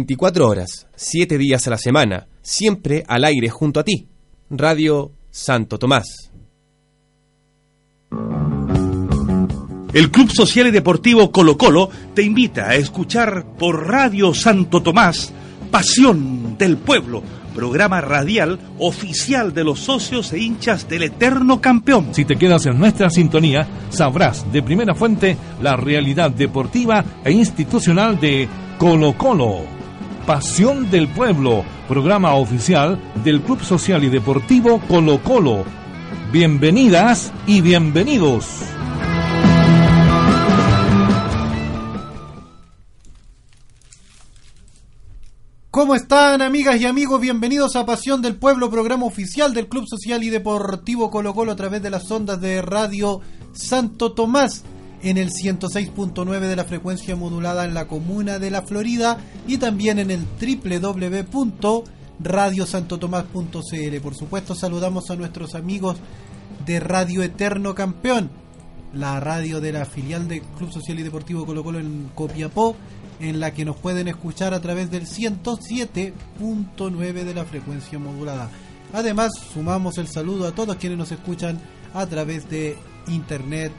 24 horas, 7 días a la semana, siempre al aire junto a ti. Radio Santo Tomás. El Club Social y Deportivo Colo Colo te invita a escuchar por Radio Santo Tomás Pasión del Pueblo, programa radial oficial de los socios e hinchas del eterno campeón. Si te quedas en nuestra sintonía, sabrás de primera fuente la realidad deportiva e institucional de Colo Colo. Pasión del Pueblo, programa oficial del Club Social y Deportivo Colo Colo. Bienvenidas y bienvenidos. ¿Cómo están amigas y amigos? Bienvenidos a Pasión del Pueblo, programa oficial del Club Social y Deportivo Colo Colo a través de las ondas de Radio Santo Tomás en el 106.9 de la frecuencia modulada en la comuna de La Florida y también en el www.radiosantotomás.cl. Por supuesto, saludamos a nuestros amigos de Radio Eterno Campeón, la radio de la filial del Club Social y Deportivo Colo Colo en Copiapó, en la que nos pueden escuchar a través del 107.9 de la frecuencia modulada. Además, sumamos el saludo a todos quienes nos escuchan a través de internet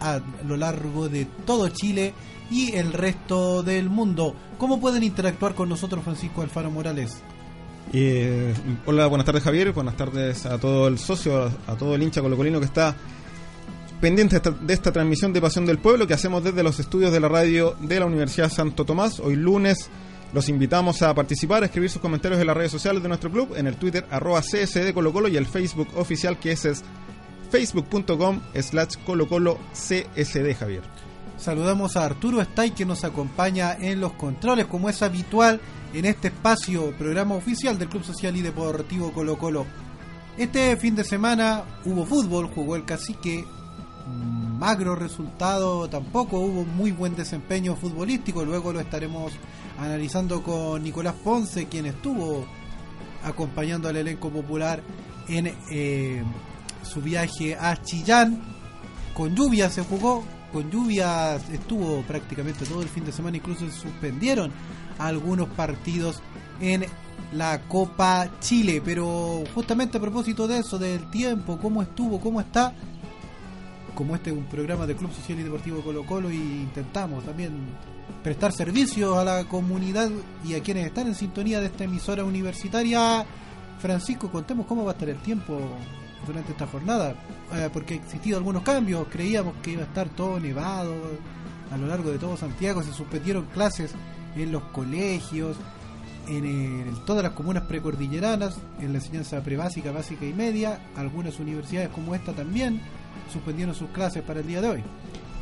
a lo largo de todo Chile y el resto del mundo. ¿Cómo pueden interactuar con nosotros, Francisco Alfaro Morales? Eh, hola, buenas tardes Javier, buenas tardes a todo el socio, a, todo el hincha colocolino que está pendiente de esta, transmisión de Pasión del Pueblo que hacemos desde los estudios de la radio de la Universidad Santo Tomás. Hoy lunes los invitamos a participar, a escribir sus comentarios en las redes sociales de nuestro club, en el Twitter arroba CSD Colo Colo y el Facebook oficial que es facebook.com slash colocolo csd Javier. Saludamos a Arturo Stay que nos acompaña en los controles como es habitual en este espacio, programa oficial del Club Social y Deportivo Colo Colo. Este fin de semana hubo fútbol, jugó el cacique, magro resultado, tampoco hubo muy buen desempeño futbolístico, luego lo estaremos analizando con Nicolás Ponce, quien estuvo acompañando al elenco popular en eh, su viaje a Chillán. Con lluvia se jugó, con lluvia estuvo prácticamente todo el fin de semana, incluso se suspendieron algunos partidos en la Copa Chile. Pero justamente a propósito de eso, del tiempo, cómo estuvo, cómo está, como este es un programa del Club Social y Deportivo Colo Colo y intentamos también prestar servicios a la comunidad y a quienes están en sintonía de esta emisora universitaria. Francisco, contemos cómo va a estar el tiempo durante esta jornada, eh, porque ha existido algunos cambios, creíamos que iba a estar todo nevado a lo largo de todo Santiago, se suspendieron clases en los colegios, en, todas las comunas precordilleranas, en la enseñanza prebásica, básica y media, algunas universidades como esta también suspendieron sus clases para el día de hoy.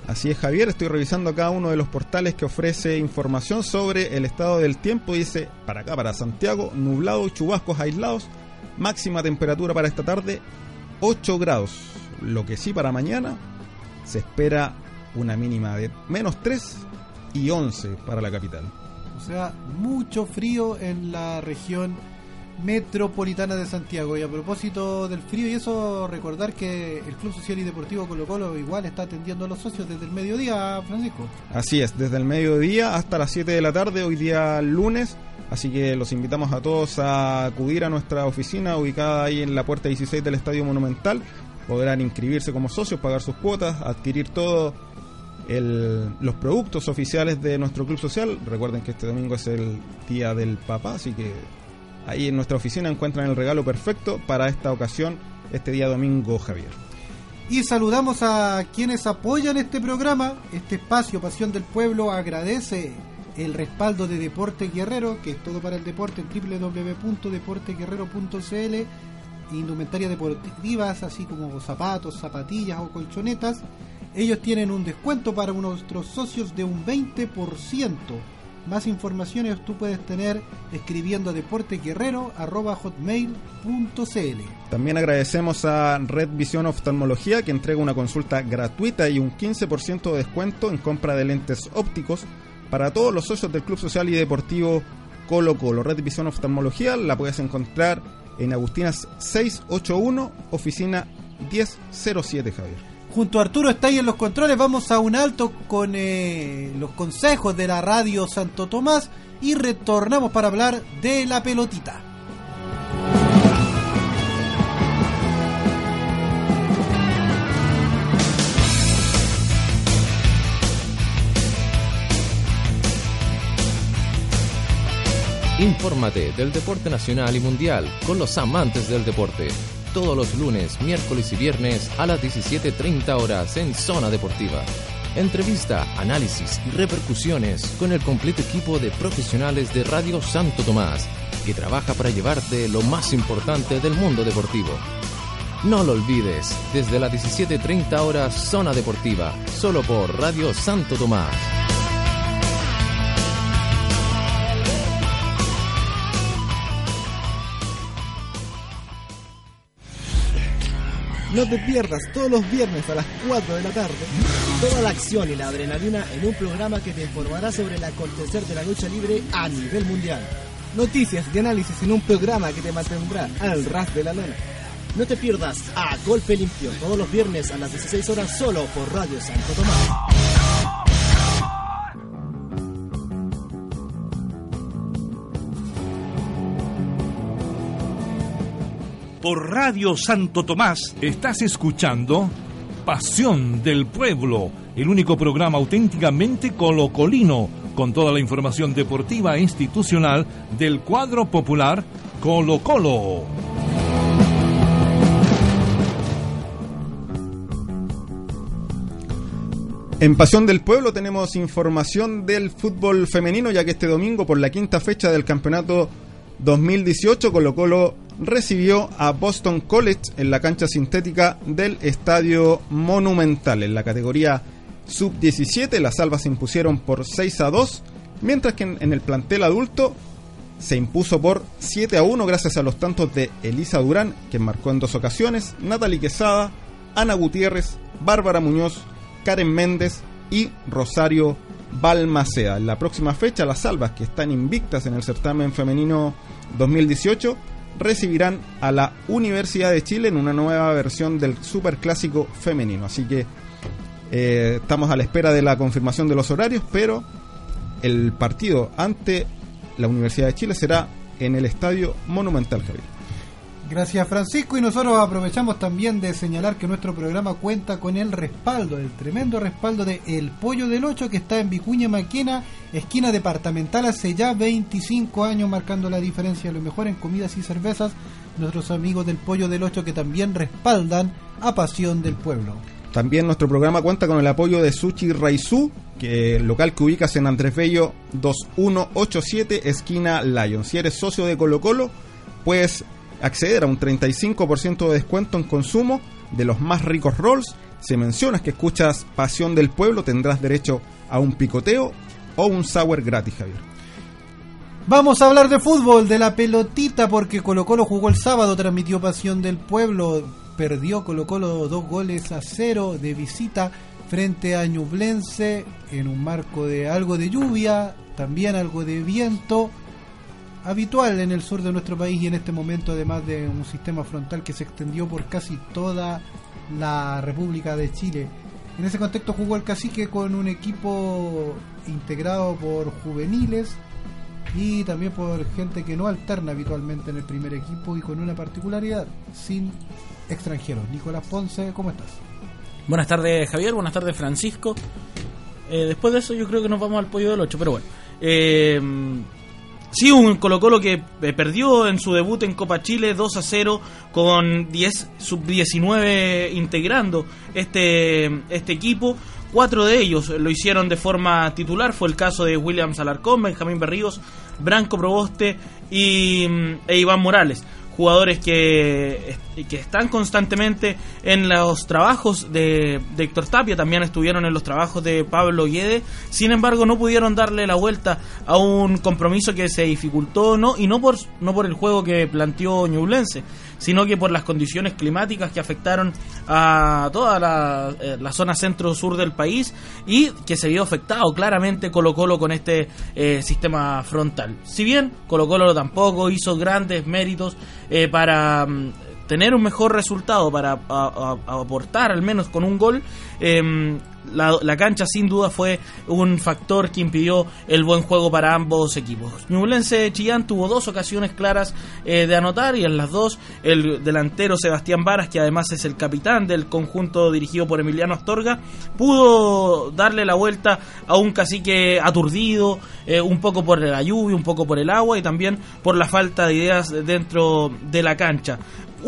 Así es, Javier, estoy revisando acá uno de los portales que ofrece información sobre el estado del tiempo. Dice, para acá, para Santiago, nublado, chubascos aislados, máxima temperatura para esta tarde 8 grados. Lo que sí para mañana se espera una mínima de menos 3 y 11 para la capital. O sea, mucho frío en la región metropolitana de Santiago. Y a propósito del frío y eso, recordar que el Club Social y Deportivo Colo Colo igual está atendiendo a los socios desde el mediodía, Francisco. Así es, desde el mediodía hasta las 7 de la tarde, hoy día lunes. Así que los invitamos a todos a acudir a nuestra oficina ubicada ahí en la puerta 16 del Estadio Monumental. Podrán inscribirse como socios, pagar sus cuotas, adquirir todos los productos oficiales de nuestro club social. Recuerden que este domingo es el día del papá, así que ahí en nuestra oficina encuentran el regalo perfecto para esta ocasión, este día domingo, Javier. Y saludamos a quienes apoyan este programa, este espacio Pasión del Pueblo agradece el respaldo de Deporte Guerrero, que es todo para el deporte en www.deporteguerrero.cl, indumentaria deportivas, así como zapatos, zapatillas o colchonetas. Ellos tienen un descuento para nuestros socios de un 20%. Más informaciones tú puedes tener escribiendo a deporteguerrero.hotmail.cl También agradecemos a Red Visión Oftalmología que entrega una consulta gratuita y un 15% de descuento en compra de lentes ópticos para todos los socios del Club Social y Deportivo Colo Colo. Red Visión Oftalmología la puedes encontrar en Agustinas 681, oficina 1007, Javier. Junto a Arturo está ahí en los controles. Vamos a un alto con eh, los consejos de la radio Santo Tomás y retornamos para hablar de la pelotita. Infórmate del deporte nacional y mundial con los amantes del deporte. Todos los lunes, miércoles y viernes a las 17.30 horas en Zona Deportiva. Entrevista, análisis y repercusiones con el completo equipo de profesionales de Radio Santo Tomás, que trabaja para llevarte lo más importante del mundo deportivo. No lo olvides, desde las 17.30 horas Zona Deportiva, solo por Radio Santo Tomás. No te pierdas todos los viernes a las 4 de la tarde toda la acción y la adrenalina en un programa que te informará sobre el acontecer de la lucha libre a nivel mundial. Noticias y análisis en un programa que te mantendrá al ras de la lona. No te pierdas a Golpe Limpio todos los viernes a las 16 horas solo por Radio Santo Tomás. Por Radio Santo Tomás. Estás escuchando Pasión del Pueblo, el único programa auténticamente colocolino, con toda la información deportiva e institucional del cuadro popular Colo Colo. En Pasión del Pueblo tenemos información del fútbol femenino, ya que este domingo, por la quinta fecha del campeonato 2018, Colo Colo recibió a Boston College en la cancha sintética del Estadio Monumental. En la categoría sub-17, las albas se impusieron por 6 a 2, mientras que en, el plantel adulto se impuso por 7 a 1 gracias a los tantos de Elisa Durán, que marcó en dos ocasiones, Natalie Quesada, Ana Gutiérrez, Bárbara Muñoz, Karen Méndez y Rosario Balmaceda. En la próxima fecha, las albas que están invictas en el certamen femenino 2018 recibirán a la Universidad de Chile en una nueva versión del Superclásico femenino. Así que eh, estamos a la espera de la confirmación de los horarios, pero el partido ante la Universidad de Chile será en el Estadio Monumental Javier. Gracias Francisco y nosotros aprovechamos también de señalar que nuestro programa cuenta con el respaldo, el tremendo respaldo de El Pollo del Ocho que está en Vicuña Maquena, esquina departamental hace ya 25 años marcando la diferencia, lo mejor en comidas y cervezas, nuestros amigos del Pollo del Ocho que también respaldan a Pasión del Pueblo. También nuestro programa cuenta con el apoyo de Sushi Raizú, que local que ubicas en Andrés Bello 2187 esquina Lion. Si eres socio de Colo Colo, puedes acceder a un 35% de descuento en consumo de los más ricos rolls. Si mencionas que escuchas Pasión del Pueblo, tendrás derecho a un picoteo o un sour gratis, Javier. Vamos a hablar de fútbol, de la pelotita, porque Colo Colo jugó el sábado, transmitió Pasión del Pueblo, perdió Colo Colo dos goles a cero de visita frente a Ñublense en un marco de algo de lluvia, también algo de viento habitual en el sur de nuestro país y en este momento además de un sistema frontal que se extendió por casi toda la República de Chile. En ese contexto jugó el cacique con un equipo integrado por juveniles y también por gente que no alterna habitualmente en el primer equipo y con una particularidad, sin extranjeros. Nicolás Ponce, ¿cómo estás? Buenas tardes Javier, buenas tardes Francisco. Eh, después de eso yo creo que nos vamos al pollo del 8, pero bueno. Eh, Sí, un Colo Colo que eh, perdió en su debut en Copa Chile 2 a 0 con 10 sub-19 integrando este, este equipo. Cuatro de ellos lo hicieron de forma titular. Fue el caso de William Salarcón, Benjamín Berríos, Branco Proboste y, mm, e Iván Morales jugadores que, que están constantemente en los trabajos de, Héctor Tapia, también estuvieron en los trabajos de Pablo Guede, sin embargo no pudieron darle la vuelta a un compromiso que se dificultó no y no por no por el juego que planteó Ñublense, sino que por las condiciones climáticas que afectaron a toda la, eh, zona centro-sur del país y que se vio afectado claramente Colo Colo con este eh, sistema frontal. Si bien Colo Colo tampoco hizo grandes méritos eh, para mm, tener un mejor resultado, para aportar al menos con un gol, em, la, la cancha sin duda fue un factor que impidió el buen juego para ambos equipos. Ñublense Chillán tuvo dos ocasiones claras eh, de anotar y en las dos el delantero Sebastián Varas, que además es el capitán del conjunto dirigido por Emiliano Astorga, pudo darle la vuelta a un cacique aturdido, eh, un poco por la lluvia, un poco por el agua y también por la falta de ideas dentro de la cancha.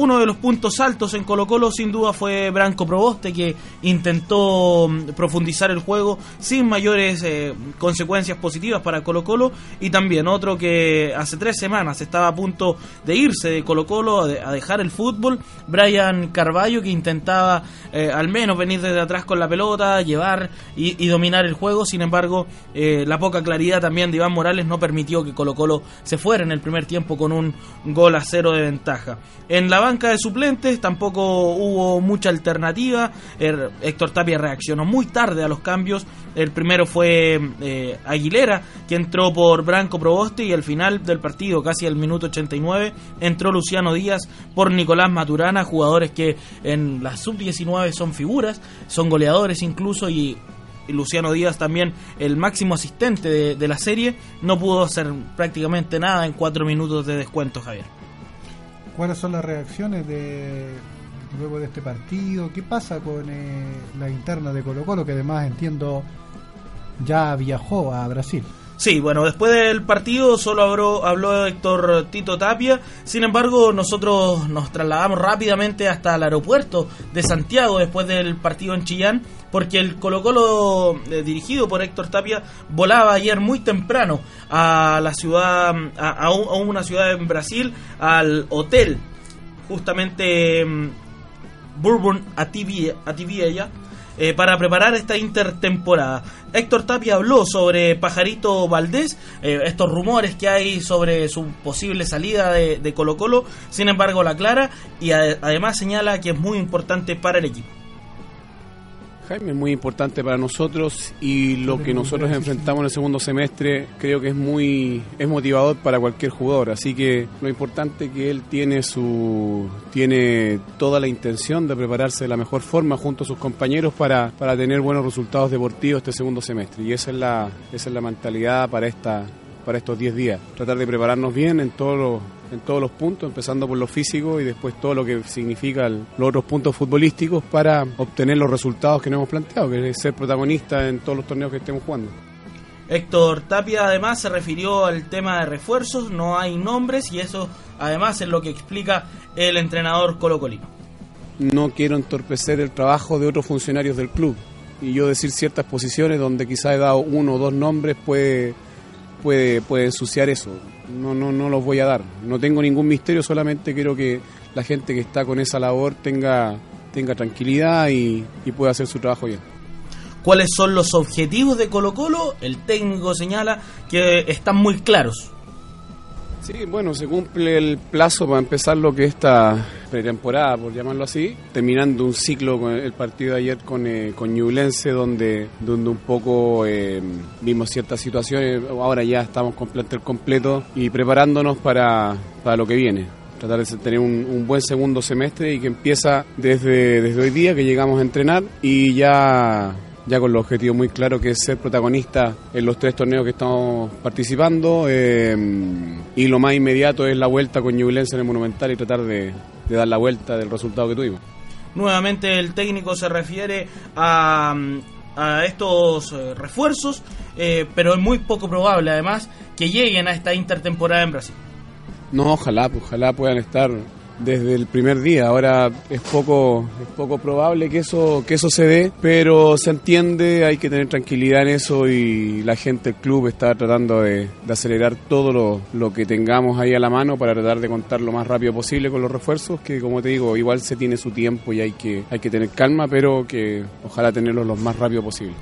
Uno de los puntos altos en Colo Colo sin duda fue Branco Proboste que intentó mm, profundizar el juego sin mayores eh, consecuencias positivas para Colo Colo y también otro que hace tres semanas estaba a punto de irse de Colo Colo a, de- a dejar el fútbol, Brian Carballo que intentaba eh, al menos venir desde atrás con la pelota, llevar y, y dominar el juego, sin embargo eh, la poca claridad también de Iván Morales no permitió que Colo Colo se fuera en el primer tiempo con un gol a cero de ventaja. En la banca de suplentes tampoco hubo mucha alternativa. Er- Héctor Tapia reaccionó muy tarde a los cambios. El primero fue eh, Aguilera, que entró por Branco Proboste, y al final del partido, casi al minuto 89, entró Luciano Díaz por Nicolás Maturana, jugadores que en la sub-19 son figuras, son goleadores incluso, y Luciano Díaz también el máximo asistente de, de la serie, no pudo hacer prácticamente nada en cuatro minutos de descuento, Javier. ¿Cuáles son las reacciones de luego de este partido? ¿Qué pasa con eh, la interna de Colo Colo, que además entiendo ya viajó a Brasil? Sí, bueno, después del partido solo habló, habló Héctor Tito Tapia, sin embargo nosotros nos trasladamos rápidamente hasta el aeropuerto de Santiago después del partido en Chillán, porque el Colo Colo eh, dirigido por Héctor Tapia volaba ayer muy temprano a la ciudad, a, a un- a una ciudad en Brasil, al hotel, justamente mm, Bourbon Ativia, Ativia eh, para preparar esta intertemporada. Héctor Tapia habló sobre Pajarito Valdés, eh, estos rumores que hay sobre su posible salida de, Colo Colo, sin embargo la clara y además señala que es muy importante para el equipo. Jaime muy importante para nosotros y lo que nosotros enfrentamos en el segundo semestre creo que es muy es motivador para cualquier jugador, así que lo importante que él tiene su tiene toda la intención de prepararse de la mejor forma junto a sus compañeros para, para tener buenos resultados deportivos este segundo semestre. Y esa es la esa es la mentalidad para esta para estos 10 días, tratar de prepararnos bien en todos los en todos los puntos, empezando por lo físico y después todo lo que significa el- los otros puntos futbolísticos para obtener los resultados que nos hemos planteado, que es ser protagonista en todos los torneos que estemos jugando. Héctor Tapia además se refirió al tema de refuerzos, no hay nombres y eso además es lo que explica el entrenador colocolino. No quiero entorpecer el trabajo de otros funcionarios del club y yo decir ciertas posiciones donde quizá he dado uno o dos nombres puede puede puede ensuciar eso. No no no los voy a dar. No tengo ningún misterio, solamente quiero que la gente que está con esa labor tenga tenga tranquilidad y, y pueda hacer su trabajo bien. ¿Cuáles son los objetivos de Colo Colo? El técnico señala que están muy claros. Sí, bueno, se cumple el plazo para empezar lo que es esta pretemporada, por llamarlo así, terminando un ciclo con el partido de ayer con, eh, con Ñublense, donde, donde un poco eh, vimos ciertas situaciones, ahora ya estamos con plantel completo y preparándonos para, para lo que viene. Tratar de tener un, un buen segundo semestre y que empieza desde, desde hoy día que llegamos a entrenar y ya ya con el objetivo muy claro que es ser protagonista en los tres torneos que estamos participando eh, y lo más inmediato es la vuelta con Ñublense en el Monumental y tratar de, de dar la vuelta del resultado que tuvimos. Nuevamente el técnico se refiere a, a estos eh, refuerzos, eh, pero es muy poco probable además que lleguen a esta intertemporada en Brasil. No, ojalá, pues, ojalá puedan estar desde el primer día. Ahora es poco, es poco probable que eso, que eso se dé, pero se entiende, hay que tener tranquilidad en eso y la gente, el club está tratando de, acelerar todo lo, lo que tengamos ahí a la mano para tratar de contar lo más rápido posible con los refuerzos, que como te digo, igual se tiene su tiempo y hay que, hay que tener calma, pero que ojalá tenerlos lo más rápido posible.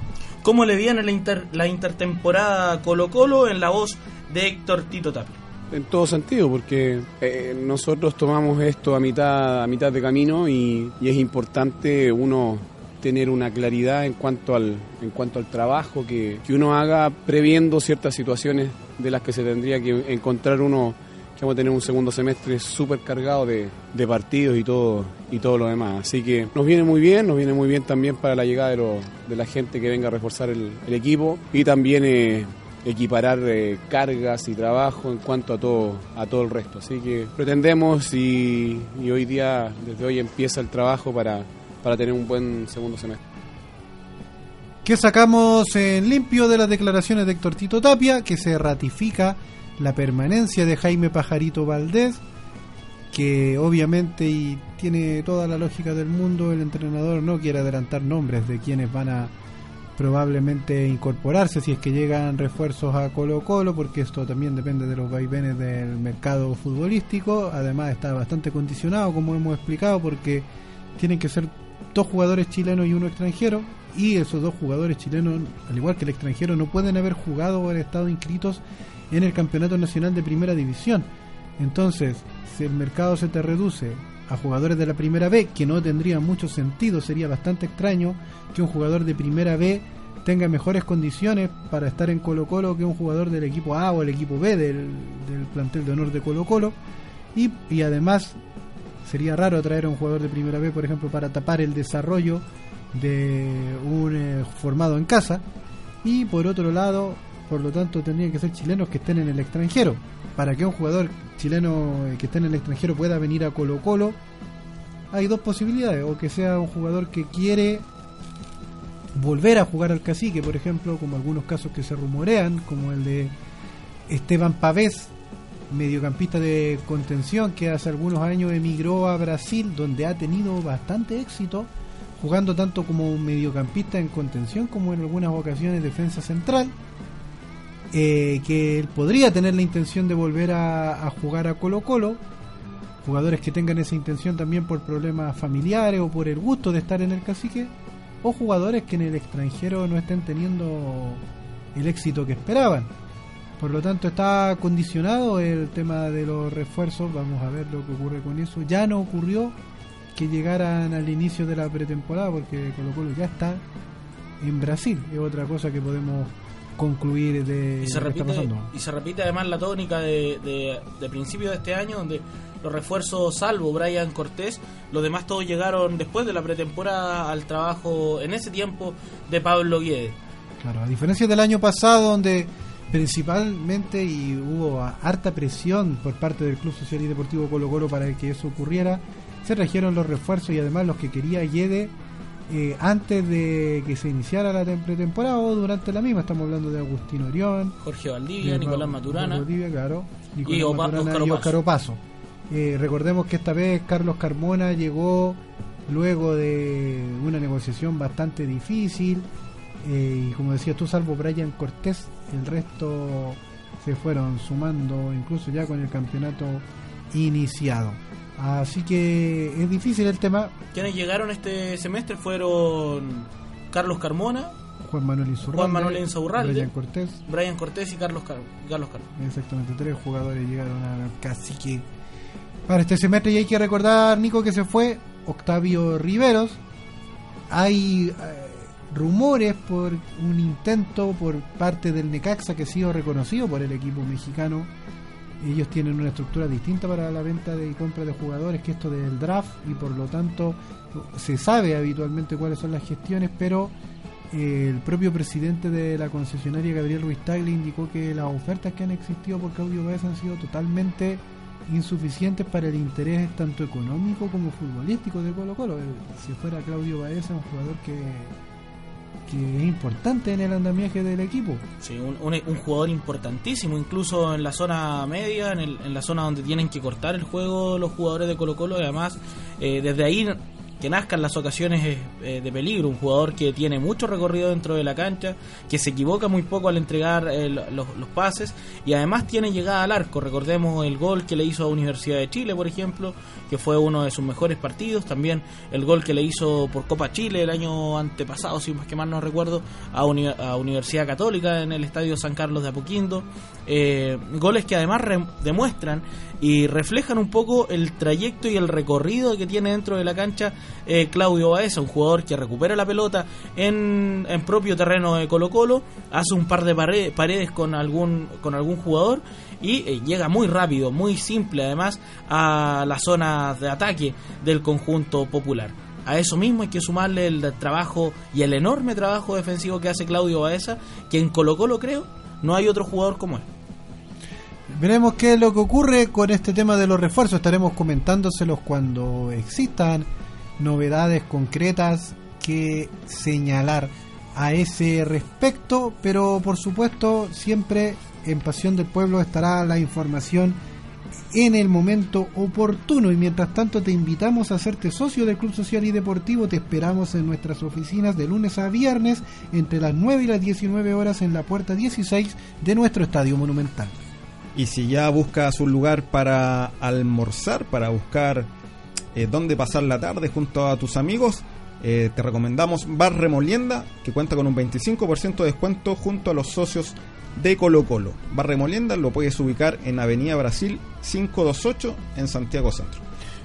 ¿Cómo le viene la, inter- la intertemporada Colo Colo en la voz de Héctor Tito Tapia? En todo sentido, porque eh, nosotros tomamos esto a mitad, a mitad de camino y, y es importante uno tener una claridad en cuanto al, en cuanto al trabajo que, que uno haga previendo ciertas situaciones de las que se tendría que encontrar uno que vamos a tener un segundo semestre súper cargado de, de partidos y todo, y todo lo demás. Así que nos viene muy bien, nos viene muy bien también para la llegada de, lo- de la gente que venga a reforzar el, el equipo y también eh, equiparar eh, cargas y trabajo en cuanto a todo, a todo el resto. Así que pretendemos y, hoy día, desde hoy empieza el trabajo para, para tener un buen segundo semestre. ¿Qué sacamos en limpio de las declaraciones de Héctor Tito Tapia? Que se ratifica la permanencia de Jaime Pajarito Valdés, que obviamente y tiene toda la lógica del mundo, el entrenador no quiere adelantar nombres de quienes van a probablemente incorporarse si es que llegan refuerzos a Colo Colo, porque esto también depende de los vaivenes del mercado futbolístico, además está bastante condicionado, como hemos explicado, porque tienen que ser dos jugadores chilenos y uno extranjero, y esos dos jugadores chilenos, al igual que el extranjero, no pueden haber jugado o haber estado inscritos en el Campeonato Nacional de Primera División. Entonces, si el mercado se te reduce a jugadores de la Primera B, que no tendría mucho sentido, sería bastante extraño que un jugador de Primera B tenga mejores condiciones para estar en Colo Colo que un jugador del equipo A o el equipo B del, del plantel de honor de Colo Colo. Y, y además sería raro traer a un jugador de Primera B, por ejemplo, para tapar el desarrollo de un eh, formado en casa. Y por otro lado, por lo tanto, tendrían que ser chilenos que estén en el extranjero. Para que un jugador chileno eh, que esté en el extranjero pueda venir a Colo Colo, hay dos posibilidades. O que sea un jugador que quiere volver a jugar al cacique, por ejemplo, como algunos casos que se rumorean, como el de Esteban Pavés, mediocampista de contención que hace algunos años emigró a Brasil, donde ha tenido bastante éxito, jugando tanto como mediocampista en contención como en algunas ocasiones defensa central. Eh, que él podría tener la intención de volver a, a jugar a Colo Colo, jugadores que tengan esa intención también por problemas familiares o por el gusto de estar en el cacique, o jugadores que en el extranjero no estén teniendo el éxito que esperaban. Por lo tanto, está condicionado el tema de los refuerzos. Vamos a ver lo que ocurre con eso. Ya no ocurrió que llegaran al inicio de la pretemporada porque Colo Colo ya está en Brasil. Es otra cosa que podemos concluir de Y se, lo que está repite, pasando. y se repite además la tónica de, de, de principio de este año, donde los refuerzos, salvo Brian Cortés, los demás todos llegaron después de la pretemporada al trabajo en ese tiempo de Pablo Guedes. Claro, a diferencia del año pasado, donde principalmente y hubo harta presión por parte del Club Social y Deportivo Colo Colo para que eso ocurriera, se trajeron los refuerzos y además los que quería Guede eh, antes de que se iniciara la tem- pretemporada o durante la misma. Estamos hablando de Agustín Orión, Jorge Valdivia, de Nicolás Ra- Maturana. Valdivia, claro, Nicolás Y Opa- Maturana Óscar y Opaso. Óscar Opaso. Eh, recordemos que esta vez Carlos Carmona llegó luego de una negociación bastante difícil. eh, y como decías tú, salvo Brian Cortés, el resto se fueron sumando incluso ya con el campeonato iniciado. Así que es difícil el tema. Quienes llegaron este semestre fueron Carlos Carmona, Juan Manuel Insaurralde, Juan Manuel Insaurralde. Brian Cortés, Brian Cortés y Carlos, Car- Carlos Carmona. Exactamente, tres jugadores llegaron al cacique para este semestre y hay que recordar, Nico, que se fue Octavio Riveros. Hay eh, rumores por un intento por parte del Necaxa que ha sido reconocido por el equipo mexicano. Ellos tienen una estructura distinta para la venta de y compra de jugadores que esto del draft y por lo tanto se sabe habitualmente cuáles son las gestiones, pero eh, el propio presidente de la concesionaria Gabriel Ruiz Tagle indicó que las ofertas que han existido por Claudio Baez han sido totalmente insuficientes para el interés tanto económico como futbolístico de Colo Colo. Eh, Si fuera Claudio Baez un jugador que, que es importante en el andamiaje del equipo. Sí, un, un- un jugador importantísimo, incluso en la zona media, en, el- en la zona donde tienen que cortar el juego los jugadores de Colo Colo, y además eh, desde ahí que nazcan las ocasiones eh, de peligro, un jugador que tiene mucho recorrido dentro de la cancha, que se equivoca muy poco al entregar eh, lo- los, pases y además tiene llegada al arco, recordemos el gol que le hizo a Universidad de Chile, por ejemplo, que fue uno de sus mejores partidos, también el gol que le hizo por Copa Chile el año antepasado, si más que mal no recuerdo, a, a Universidad Católica en el Estadio San Carlos de Apoquindo, eh, goles que además demuestran y reflejan un poco el trayecto y el recorrido que tiene dentro de la cancha eh, Claudio Baeza, un jugador que recupera la pelota en, en propio terreno de Colo Colo, hace un par de pare- paredes con algún, con algún jugador y eh, llega muy rápido, muy simple además a la zona de ataque del conjunto popular. A eso mismo hay que sumarle el trabajo y el enorme trabajo defensivo que hace Claudio Baeza, que en Colo Colo creo no hay otro jugador como él. Veremos qué es lo que ocurre con este tema de los refuerzos. Estaremos comentándoselos cuando existan novedades concretas que señalar a ese respecto. Pero por supuesto, siempre en Pasión del Pueblo estará la información en el momento oportuno. Y mientras tanto, te invitamos a hacerte socio del Club Social y Deportivo. Te esperamos en nuestras oficinas de lunes a viernes entre las 9 y las 19 horas en la puerta 16 de nuestro Estadio Monumental. Y si ya buscas un lugar para almorzar, para buscar eh, dónde pasar la tarde junto a tus amigos, eh, te recomendamos Bar Remolienda, que cuenta con un 25% de descuento junto a los socios de Colo Colo. Bar Remolienda lo puedes ubicar en Avenida Brasil 528 en Santiago Centro.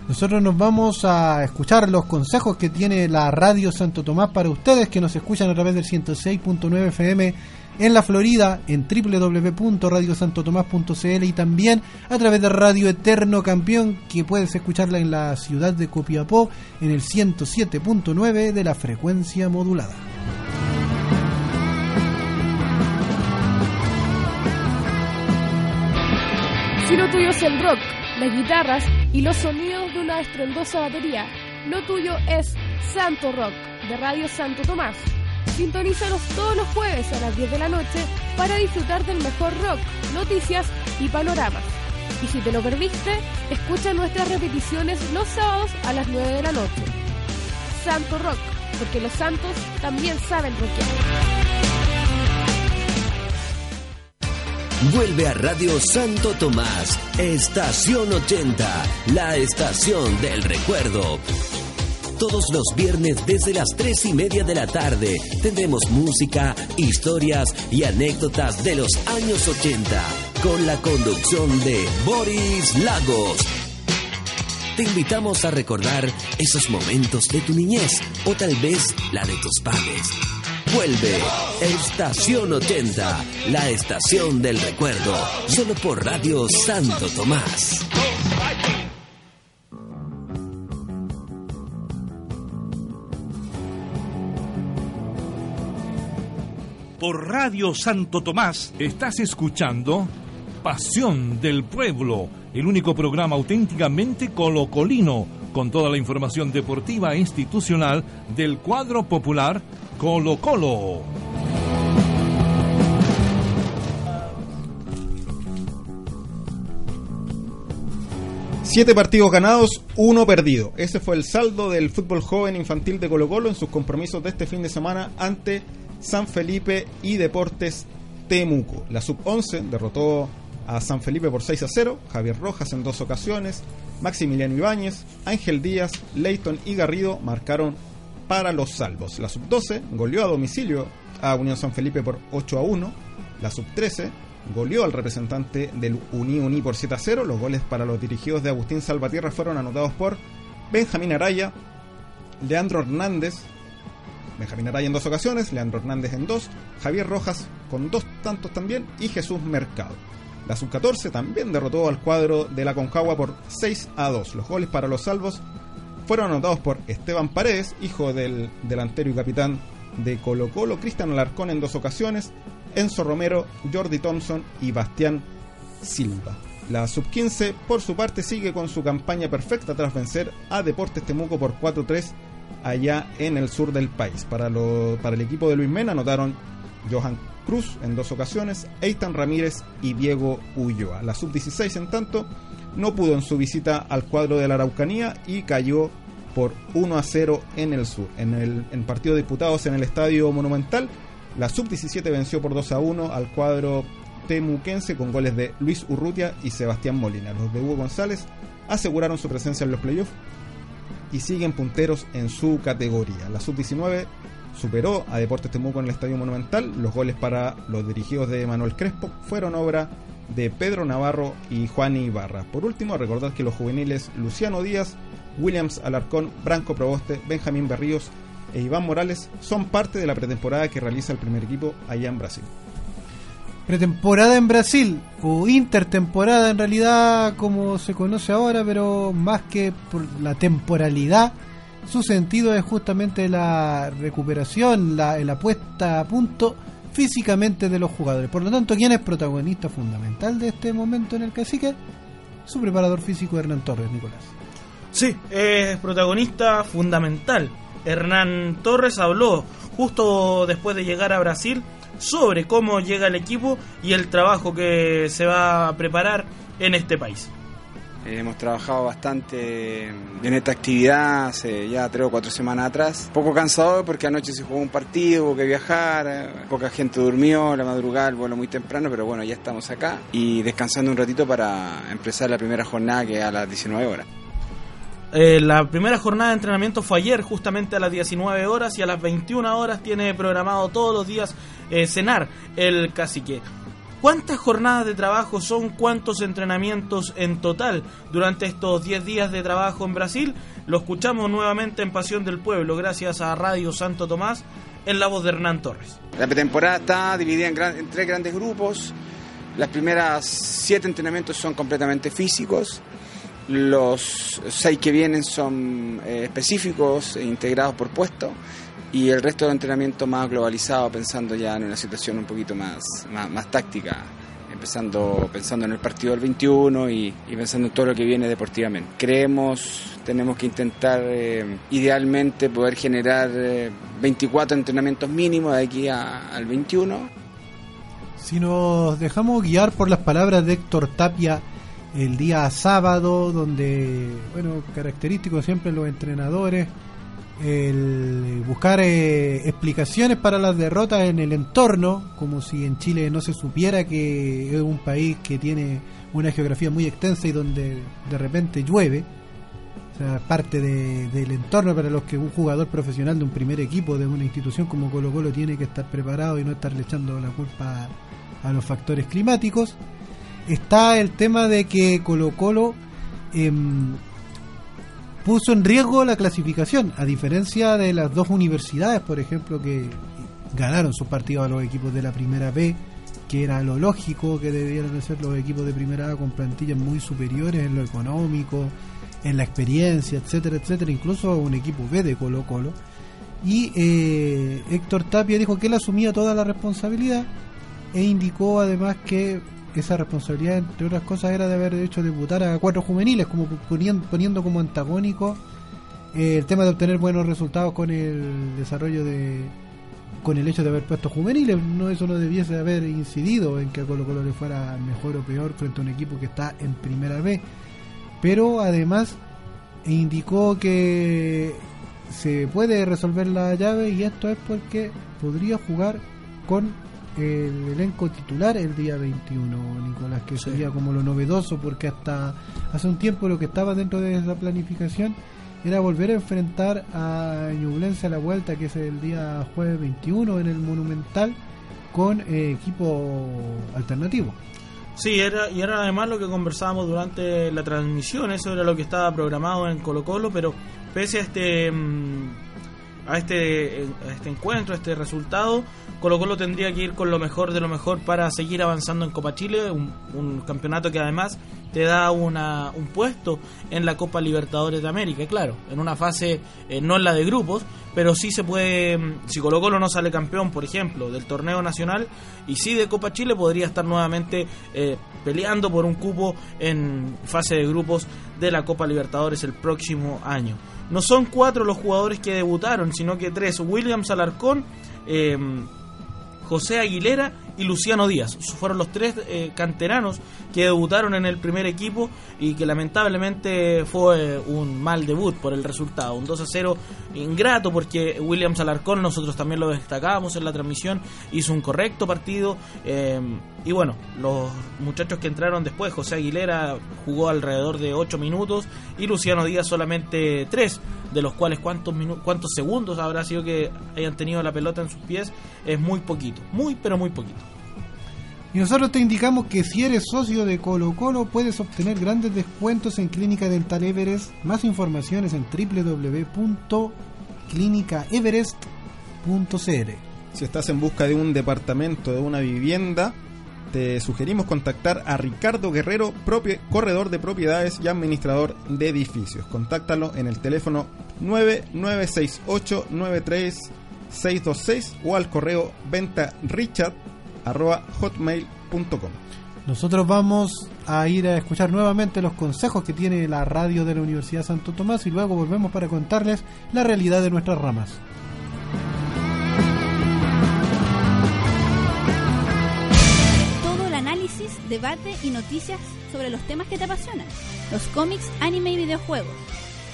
Nosotros nos vamos a escuchar los consejos que tiene la Radio Santo Tomás para ustedes que nos escuchan a través del 106.9 FM en la Florida, en www.radiosantotomás.cl y también a través de Radio Eterno Campeón, que puedes escucharla en la ciudad de Copiapó en el 107.9 de la frecuencia modulada. Si lo tuyo es el rock, las guitarras y los sonidos de una estruendosa batería, lo tuyo es Santo Rock, de Radio Santo Tomás. Sintonízanos todos los jueves a las 10 de la noche para disfrutar del mejor rock, noticias y panoramas. Y si te lo perdiste, escucha nuestras repeticiones los sábados a las 9 de la noche. Santo Rock, porque los santos también saben rockear. Vuelve a Radio Santo Tomás, Estación 80, la estación del recuerdo. Todos los viernes desde las 3 y media de la tarde tendremos música, historias y anécdotas de los años 80 con la conducción de Boris Lagos. Te invitamos a recordar esos momentos de tu niñez o tal vez la de tus padres. Vuelve Estación 80, la estación del recuerdo, solo por Radio Santo Tomás. Por Radio Santo Tomás Estás escuchando Pasión del Pueblo, el único programa auténticamente colocolino, con toda la información deportiva e institucional del cuadro popular Colo Colo. Siete partidos ganados, uno perdido. Ese fue el saldo del fútbol joven infantil de Colo Colo en sus compromisos de este fin de semana ante San Felipe y Deportes Temuco. La sub-11 derrotó a San Felipe por 6 a 0. Javier Rojas en dos ocasiones. Maximiliano Ibáñez, Ángel Díaz, Leighton y Garrido marcaron para los salvos. La sub-12 goleó a domicilio a Unión San Felipe por 8 a 1. La sub-13 goleó al representante del Uni Uni por 7 a 0. Los goles para los dirigidos de Agustín Salvatierra fueron anotados por Benjamín Araya, Leandro Hernández, Benjamín Araya en dos ocasiones, Leandro Hernández en dos, Javier Rojas con dos tantos también y Jesús Mercado. La sub-14 también derrotó al cuadro de la Concagua por 6 a 2. Los goles para los salvos fueron anotados por Esteban Paredes, hijo del delantero y capitán de Colo Colo, Cristian Alarcón en dos ocasiones, Enzo Romero, Jordi Thompson y Bastián Silva. La sub-15 por su parte sigue con su campaña perfecta tras vencer a Deportes Temuco por 4-3 allá en el sur del país. Para, lo- para el equipo de Luis Mena anotaron Johan Cruz en dos ocasiones, Eitan Ramírez y Diego Ulloa. La sub-16 en tanto no pudo en su visita al cuadro de la Araucanía y cayó por 1 a 0 en el sur. En el en partidos disputados en el Estadio Monumental, la sub-17 venció por 2 a 1 al cuadro temuquense con goles de Luis Urrutia y Sebastián Molina. Los de Hugo González aseguraron su presencia en los playoffs y siguen punteros en su categoría. La sub-19 superó a Deportes Temuco en el Estadio Monumental. Los goles para los dirigidos de Manuel Crespo fueron obra de Pedro Navarro y Juan Ibarra. Por último, recordad que los juveniles Luciano Díaz Williams Alarcón, Branco Proboste, Benjamín Berríos e Iván Morales son parte de la pretemporada que realiza el primer equipo allá en Brasil. Pretemporada en Brasil, o intertemporada en realidad como se conoce ahora, pero más que por la temporalidad, su sentido es justamente la recuperación, la, la puesta a punto físicamente de los jugadores. Por lo tanto, ¿quién es protagonista fundamental de este momento en el cacique? Su preparador físico Hernán Torres, Nicolás. Sí, es protagonista fundamental. Hernán Torres habló justo después de llegar a Brasil sobre cómo llega el equipo y el trabajo que se va a preparar en este país. Eh, hemos trabajado bastante en esta actividad hace ya tres o cuatro semanas atrás. Poco cansado porque anoche se jugó un partido, hubo que viajar, eh, poca gente durmió, la madrugada el vuelo muy temprano, pero bueno, ya estamos acá y descansando un ratito para empezar la primera jornada que es a las 19 horas. Eh, la primera jornada de entrenamiento fue ayer, justamente a las 19 horas, y a las 21 horas tiene programado todos los días cenar el cacique. ¿Cuántas jornadas de trabajo son? ¿Cuántos entrenamientos en total durante estos 10 días de trabajo en Brasil? Lo escuchamos nuevamente en Pasión del Pueblo, gracias a Radio Santo Tomás, en la voz de Hernán Torres. La pretemporada está dividida en tres grandes grupos. Las primeras siete entrenamientos son completamente físicos. Los seis que vienen son eh, específicos e integrados por puesto y el resto del entrenamiento más globalizado, pensando ya en una situación un poquito más, más, táctica, empezando pensando en el partido del 21 y, pensando en todo lo que viene deportivamente. Creemos, tenemos que intentar eh, idealmente poder generar 24 eh, entrenamientos mínimos de aquí al 21. Si nos dejamos guiar por las palabras de Héctor Tapia el día sábado, donde, bueno, característico siempre los entrenadores, el buscar eh, explicaciones para las derrotas en el entorno, como si en Chile no se supiera que es un país que tiene una geografía muy extensa y donde de repente llueve. O sea, parte del entorno para los que un jugador profesional de un primer equipo de una institución como Colo Colo tiene que estar preparado y no estarle echando la culpa a, los factores climáticos. Está el tema de que Colo Colo em, puso en riesgo la clasificación, a diferencia de las dos universidades, por ejemplo, que ganaron sus partidos a los equipos de la primera B, que era lo lógico que debieran ser los equipos de primera A con plantillas muy superiores en lo económico, en la experiencia, etcétera, etcétera, incluso un equipo B de Colo Colo. Y eh, Héctor Tapia dijo que él asumía toda la responsabilidad e indicó además que esa responsabilidad, entre otras cosas, era de haber hecho debutar a cuatro juveniles, como poniendo, como antagónico eh, el tema de obtener buenos resultados con el desarrollo de con el hecho de haber puesto juveniles, no eso no debiese haber incidido en que a Colo Colo le fuera mejor o peor frente a un equipo que está en primera B. Pero además indicó que se puede resolver la llave y esto es porque podría jugar con el elenco titular el día 21, Nicolás, que sería como lo novedoso, porque hasta hace un tiempo lo que estaba dentro de esa planificación era volver a enfrentar a Ñublense a la vuelta, que es el día jueves 21 en el Monumental, con eh, equipo alternativo. Sí, era, y era además lo que conversábamos durante la transmisión, eso era lo que estaba programado en Colo Colo, pero pese a este... Mm, a este, a este encuentro, a este resultado, Colo Colo tendría que ir con lo mejor de lo mejor para seguir avanzando en Copa Chile, un, campeonato que además te da una, un puesto en la Copa Libertadores de América, claro, en una fase eh, no en la de grupos, pero sí se puede, si Colo Colo no sale campeón, por ejemplo, del torneo nacional y sí de Copa Chile, podría estar nuevamente eh, peleando por un cupo en fase de grupos de la Copa Libertadores el próximo año. No son cuatro los jugadores que debutaron, sino que tres. Williams Alarcón, eh, José Aguilera y Luciano Díaz. Fueron los tres eh, canteranos que debutaron en el primer equipo y que lamentablemente fue un mal debut por el resultado. Un 2 a 0 ingrato porque Williams Alarcón, nosotros también lo destacábamos en la transmisión, hizo un correcto partido. Eh, y bueno, los muchachos que entraron después, José Aguilera jugó alrededor de 8 minutos y Luciano Díaz solamente 3, de los cuales cuántos, cuántos segundos habrá sido que hayan tenido la pelota en sus pies, es muy poquito, muy pero muy poquito. Y nosotros te indicamos que si eres socio de Colo Colo puedes obtener grandes descuentos en Clínica Dental Everest. Más informaciones en www.clinicaeverest.cl. Si estás en busca de un departamento, de una vivienda, te sugerimos contactar a Ricardo Guerrero, propio, corredor de propiedades y administrador de edificios. Contáctalo en el teléfono 996893626 o al correo venta hotmail.com. Nosotros vamos a ir a escuchar nuevamente los consejos que tiene la radio de la Universidad Santo Tomás y luego volvemos para contarles la realidad de nuestras ramas. Todo el análisis, debate y noticias sobre los temas que te apasionan. Los cómics, anime y videojuegos.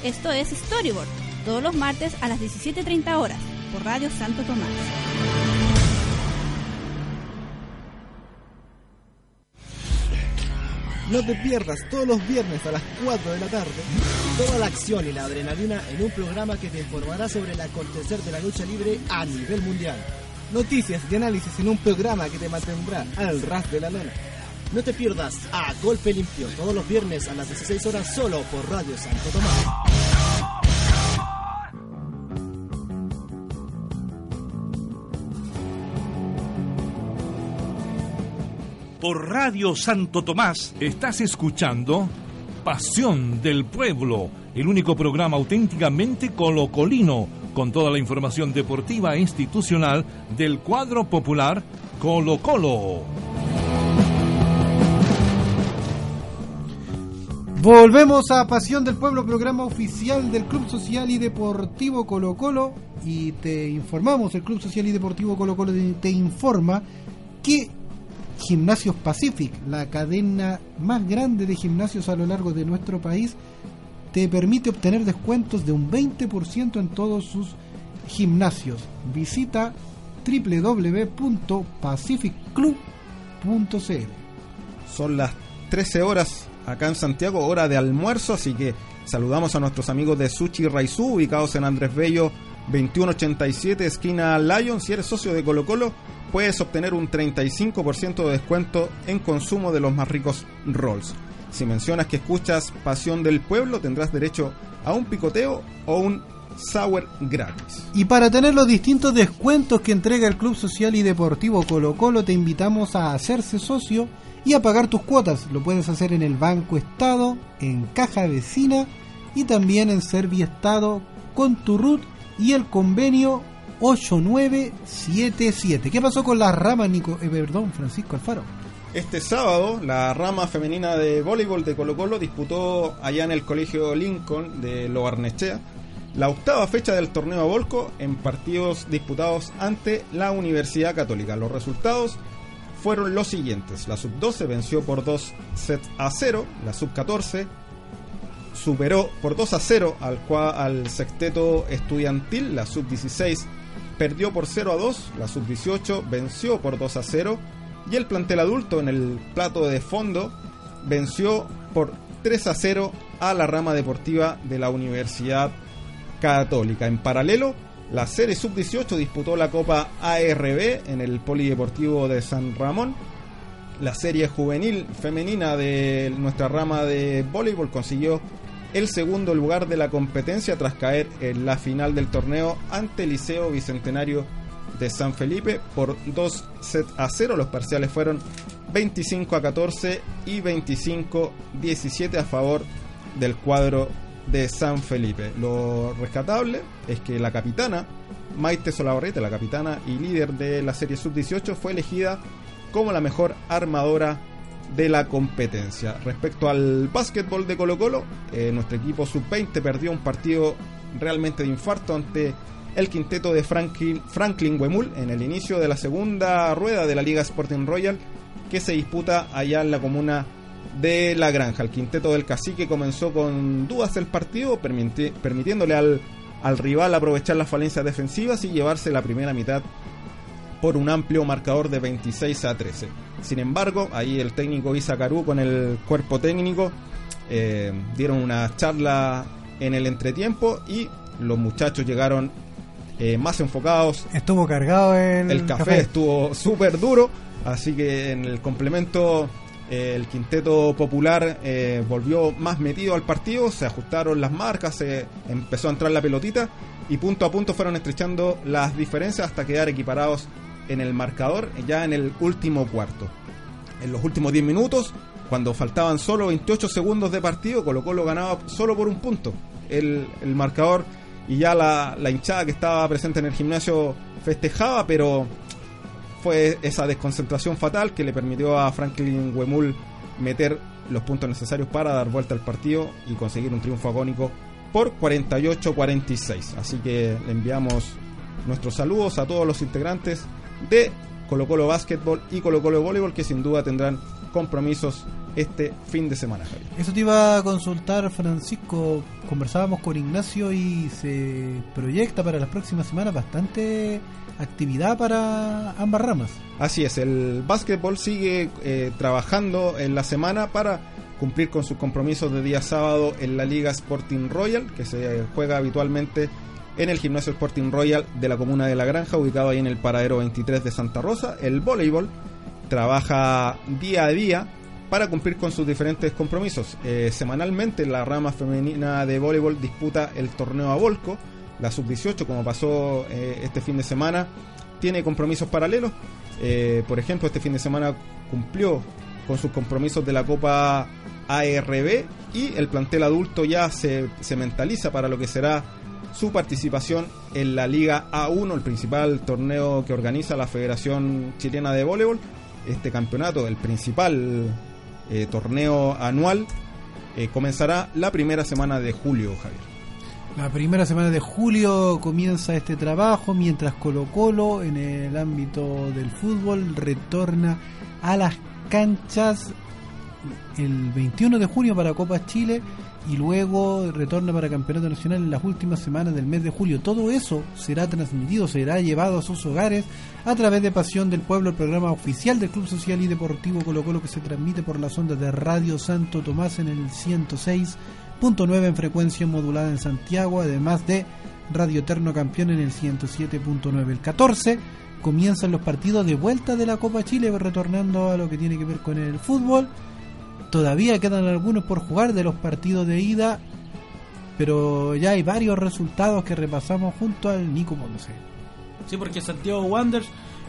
Esto es Storyboard, todos los martes a las 17.30 horas, por Radio Santo Tomás. No te pierdas todos los viernes a las 4 de la tarde toda la acción y la adrenalina en un programa que te informará sobre el acontecer de la lucha libre a nivel mundial. Noticias y análisis en un programa que te mantendrá al ras de la lona. No te pierdas a Golpe Limpio todos los viernes a las 16 horas solo por Radio Santo Tomás. Por Radio Santo Tomás. Estás escuchando Pasión del Pueblo, el único programa auténticamente colocolino, con toda la información deportiva e institucional del cuadro popular Colo Colo. Volvemos a Pasión del Pueblo, programa oficial del Club Social y Deportivo Colo Colo. Y te informamos, el Club Social y Deportivo Colo Colo te, informa que Gimnasios Pacific, la cadena más grande de gimnasios a lo largo de nuestro país, te permite obtener descuentos de un 20% en todos sus gimnasios. Visita www.pacificclub.cl. Son las 13 horas acá en Santiago, hora de almuerzo, así que saludamos a nuestros amigos de Sushi Raizú, ubicados en Andrés Bello 2187, esquina Lion. Si eres socio de Colo Colo, puedes obtener un 35% de descuento en consumo de los más ricos rolls. Si mencionas que escuchas Pasión del Pueblo, tendrás derecho a un picoteo o un sour gratis. Y para tener los distintos descuentos que entrega el Club Social y Deportivo Colo Colo, te invitamos a hacerse socio y a pagar tus cuotas. Lo puedes hacer en el Banco Estado, en Caja Vecina y también en Serviestado con tu RUT y el convenio 8977. ¿Qué pasó con la rama, Nico, eh, perdón, Francisco Alfaro? Este sábado, la rama femenina de voleibol de Colo Colo disputó allá en el Colegio Lincoln de Loarnechea la octava fecha del torneo Volco en partidos disputados ante la Universidad Católica. Los resultados fueron los siguientes. La sub-12 venció por 2 sets a 0, la sub-14 superó por 2 a 0 al, al sexteto estudiantil, la sub-16 perdió por 0 a 2, la sub-18 venció por 2 a 0 y el plantel adulto en el plato de fondo venció por 3 a 0 a la rama deportiva de la Universidad Católica. En paralelo, la serie sub-18 disputó la Copa ARB en el Polideportivo de San Ramón. La serie juvenil femenina de nuestra rama de voleibol consiguió el segundo lugar de la competencia tras caer en la final del torneo ante el Liceo Bicentenario de San Felipe por 2 sets a 0. Los parciales fueron 25 a 14 y 25 17 a favor del cuadro de San Felipe. Lo rescatable es que la capitana, Maite Solabarrete, la capitana y líder de la serie sub-18, fue elegida como la mejor armadora de la competencia. Respecto al básquetbol de Colo Colo, eh, nuestro equipo sub-20 perdió un partido realmente de infarto ante el quinteto de Franklin, Franklin Wemul en el inicio de la segunda rueda de la Liga Sporting Royal que se disputa allá en la comuna de La Granja. El quinteto del cacique comenzó con dudas del partido, permitiéndole al, al rival aprovechar las falencias defensivas y llevarse la primera mitad por un amplio marcador de 26 a 13. Sin embargo, ahí el técnico Isa Caru con el cuerpo técnico eh, dieron una charla en el entretiempo y los muchachos llegaron eh, más enfocados. Estuvo cargado el, El café, estuvo súper duro, así que en el complemento eh, el quinteto popular eh, volvió más metido al partido, se ajustaron las marcas, se empezó a entrar la pelotita y punto a punto fueron estrechando las diferencias hasta quedar equiparados en el marcador ya en el último cuarto. En los últimos 10 minutos, cuando faltaban solo 28 segundos de partido, Colo Colo ganaba solo por un punto el, el marcador y ya la, la hinchada que estaba presente en el gimnasio festejaba, pero fue esa desconcentración fatal que le permitió a Franklin Wemul meter los puntos necesarios para dar vuelta al partido y conseguir un triunfo agónico por 48-46. Así que le enviamos nuestros saludos a todos los integrantes de Colo Colo Basketball y Colo Colo Voleibol que sin duda tendrán compromisos este fin de semana. Javier. Eso te iba a consultar, Francisco. Conversábamos con Ignacio y se proyecta para las próximas semanas bastante actividad para ambas ramas. Así es, el básquetbol sigue eh, trabajando en la semana para cumplir con sus compromisos de día sábado en la Liga Sporting Royal, que se juega habitualmente en el gimnasio Sporting Royal de la comuna de La Granja, ubicado ahí en el paradero 23 de Santa Rosa. El voleibol trabaja día a día para cumplir con sus diferentes compromisos. Eh, semanalmente la rama femenina de voleibol disputa el torneo a Volco, la sub-18, como pasó eh, este fin de semana, tiene compromisos paralelos. Eh, por ejemplo, este fin de semana cumplió con sus compromisos de la Copa ARB y el plantel adulto ya se, se mentaliza para lo que será su participación en la Liga A1, el principal torneo que organiza la Federación Chilena de Voleibol. Este campeonato, el principal eh, torneo anual, eh, comenzará la primera semana de julio, Javier. La primera semana de julio comienza este trabajo, mientras Colo Colo en el ámbito del fútbol retorna a las canchas el 21 de junio para Copa Chile y luego retorna para Campeonato Nacional en las últimas semanas del mes de julio. Todo eso será transmitido, será llevado a sus hogares a través de Pasión del Pueblo, el programa oficial del Club Social y Deportivo Colo Colo que se transmite por las ondas de Radio Santo Tomás en el 106.9 en frecuencia modulada en Santiago, además de Radio Eterno Campeón en el 107.9. El 14 comienzan los partidos de vuelta de la Copa Chile, retornando a lo que tiene que ver con el fútbol. Todavía quedan algunos por jugar de los partidos de ida, pero ya hay varios resultados que repasamos junto al Nico Ponce. Sí, porque Santiago Wanderers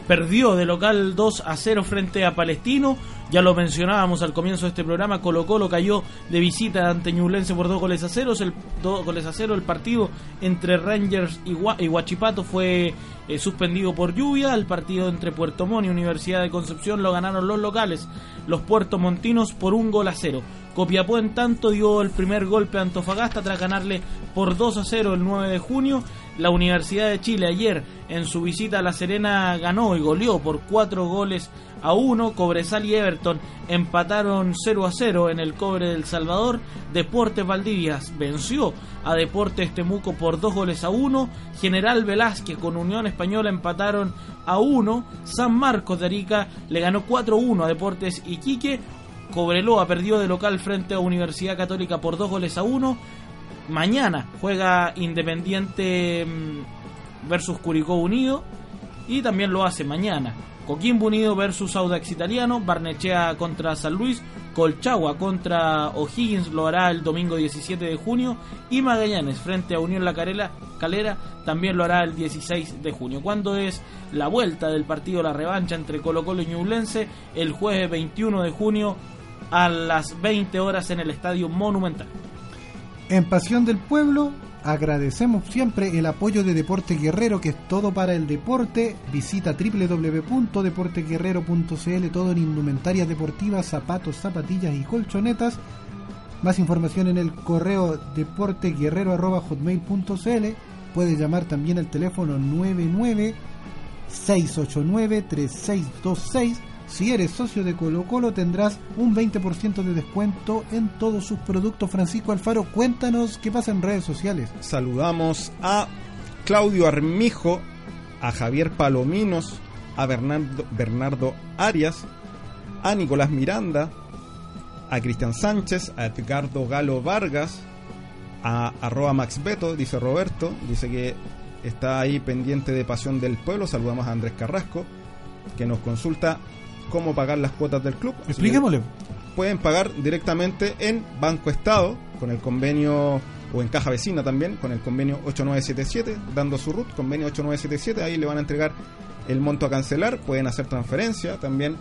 perdió de local 2 a 0 frente a Palestino. Ya lo mencionábamos al comienzo de este programa. Colo Colo cayó de visita ante Ñublense por dos goles a cero. El, dos goles a cero. El partido entre Rangers y, Gua- y Huachipato fue eh, suspendido por lluvia. El partido entre Puerto Montt y Universidad de Concepción lo ganaron los locales, los puertomontinos, por un gol a cero. Copiapó en tanto dio el primer golpe a Antofagasta tras ganarle por 2 a 0 el 9 de junio. La Universidad de Chile ayer en su visita a La Serena ganó y goleó por 4 goles a 1. Cobresal y Everton empataron 0 a 0 en el cobre del Salvador. Deportes Valdivia venció a Deportes Temuco por 2 goles a 1. General Velázquez con Unión Española empataron a 1. San Marcos de Arica le ganó 4-1 a Deportes Iquique. Cobreloa perdió de local frente a Universidad Católica por 2 goles a 1. Mañana juega Independiente mm, versus Curicó Unido y también lo hace mañana. Coquimbo Unido versus Audax Italiano, Barnechea contra San Luis, Colchagua contra O'Higgins lo hará el domingo 17 de junio y Magallanes frente a Unión La Calera, Calera también lo hará el 16 de junio. ¿Cuándo es la vuelta del partido, la revancha entre Colo Colo y Ñublense? El jueves 21 de junio a las 20 horas en el Estadio Monumental. En Pasión del Pueblo agradecemos siempre el apoyo de Deporte Guerrero, que es todo para el deporte. Visita www.deporteguerrero.cl, todo en indumentarias deportivas, zapatos, zapatillas y colchonetas. Más información en el correo deporteguerrero.hotmail.cl. Puede llamar también al teléfono 99 689 3626 si eres socio de Colo Colo tendrás un 20% de descuento en todos sus productos. Francisco Alfaro, cuéntanos qué pasa en redes sociales. Saludamos a Claudio Armijo, a Javier Palominos, a Bernardo, Bernardo Arias, a Nicolás Miranda, a Cristian Sánchez, a Edgardo Galo Vargas, a arroba Max Beto, dice Roberto, dice que está ahí pendiente de Pasión del Pueblo. Saludamos a Andrés Carrasco, que nos consulta cómo pagar las cuotas del club. Expliquémosle. Pueden pagar directamente en Banco Estado, con el convenio, o en Caja Vecina también, con el convenio 8977, dando su RUT, convenio 8977, ahí le van a entregar el monto a cancelar. Pueden hacer transferencia también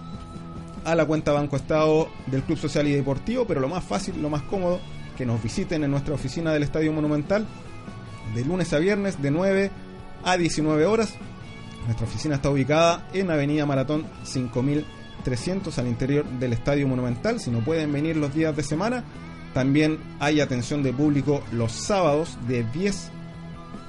a la cuenta Banco Estado del Club Social y Deportivo, pero lo más fácil, lo más cómodo, que nos visiten en nuestra oficina del Estadio Monumental de lunes a viernes de 9 a 19 horas. Nuestra oficina está ubicada en Avenida Maratón 5300 al interior del Estadio Monumental. Si no pueden venir los días de semana, también hay atención de público los sábados de 10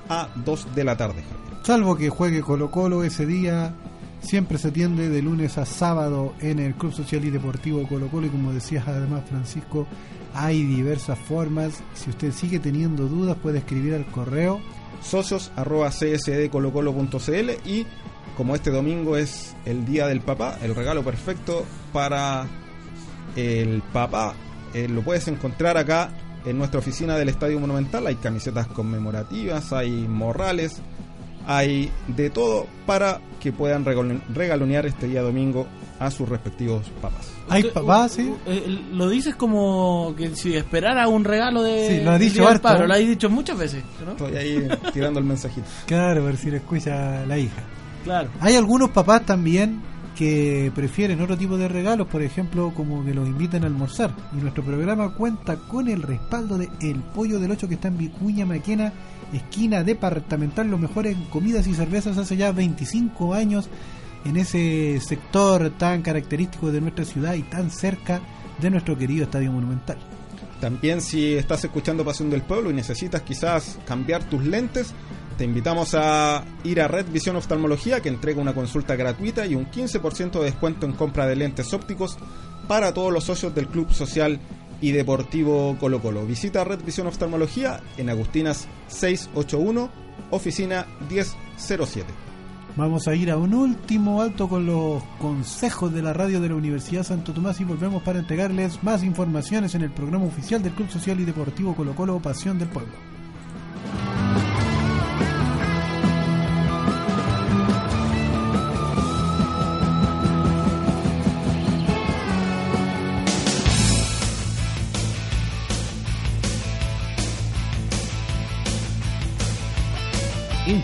a 2 de la tarde. Salvo que juegue Colo Colo ese día, siempre se atiende de lunes a sábado en el Club Social y Deportivo Colo Colo y como decías además Francisco, hay diversas formas. Si usted sigue teniendo dudas puede escribir al correo socios arroba csdcolocolo.cl y como este domingo es el día del papá, el regalo perfecto para el papá, eh, lo puedes encontrar acá en nuestra oficina del Estadio Monumental. Hay camisetas conmemorativas, hay morrales, hay de todo para que puedan regal- regalonear este día domingo a sus respectivos papás. ¿Hay papás, sí? eh, lo dices como que si esperara un regalo de. Sí, lo ha del dicho harto, Padre. Lo has dicho muchas veces, ¿no? Estoy ahí tirando el mensajito. Claro, ver si lo escucha la hija. Claro. Hay algunos papás también que prefieren otro tipo de regalos, por ejemplo, como que los inviten a almorzar. Y nuestro programa cuenta con el respaldo de El Pollo del Ocho que está en Vicuña Maquena, esquina departamental, los mejores comidas y cervezas hace ya 25 años en ese sector tan característico de nuestra ciudad y tan cerca de nuestro querido Estadio Monumental. También si estás escuchando Pasión del Pueblo y necesitas quizás cambiar tus lentes, te invitamos a ir a Red Visión Oftalmología que entrega una consulta gratuita y un 15% de descuento en compra de lentes ópticos para todos los socios del Club Social y Deportivo Colo Colo. Visita Red Visión Oftalmología en Agustinas 681, oficina 1007. Vamos a ir a un último alto con los consejos de la radio de la Universidad Santo Tomás y volvemos para entregarles más informaciones en el programa oficial del Club Social y Deportivo Colo Colo Pasión del Pueblo.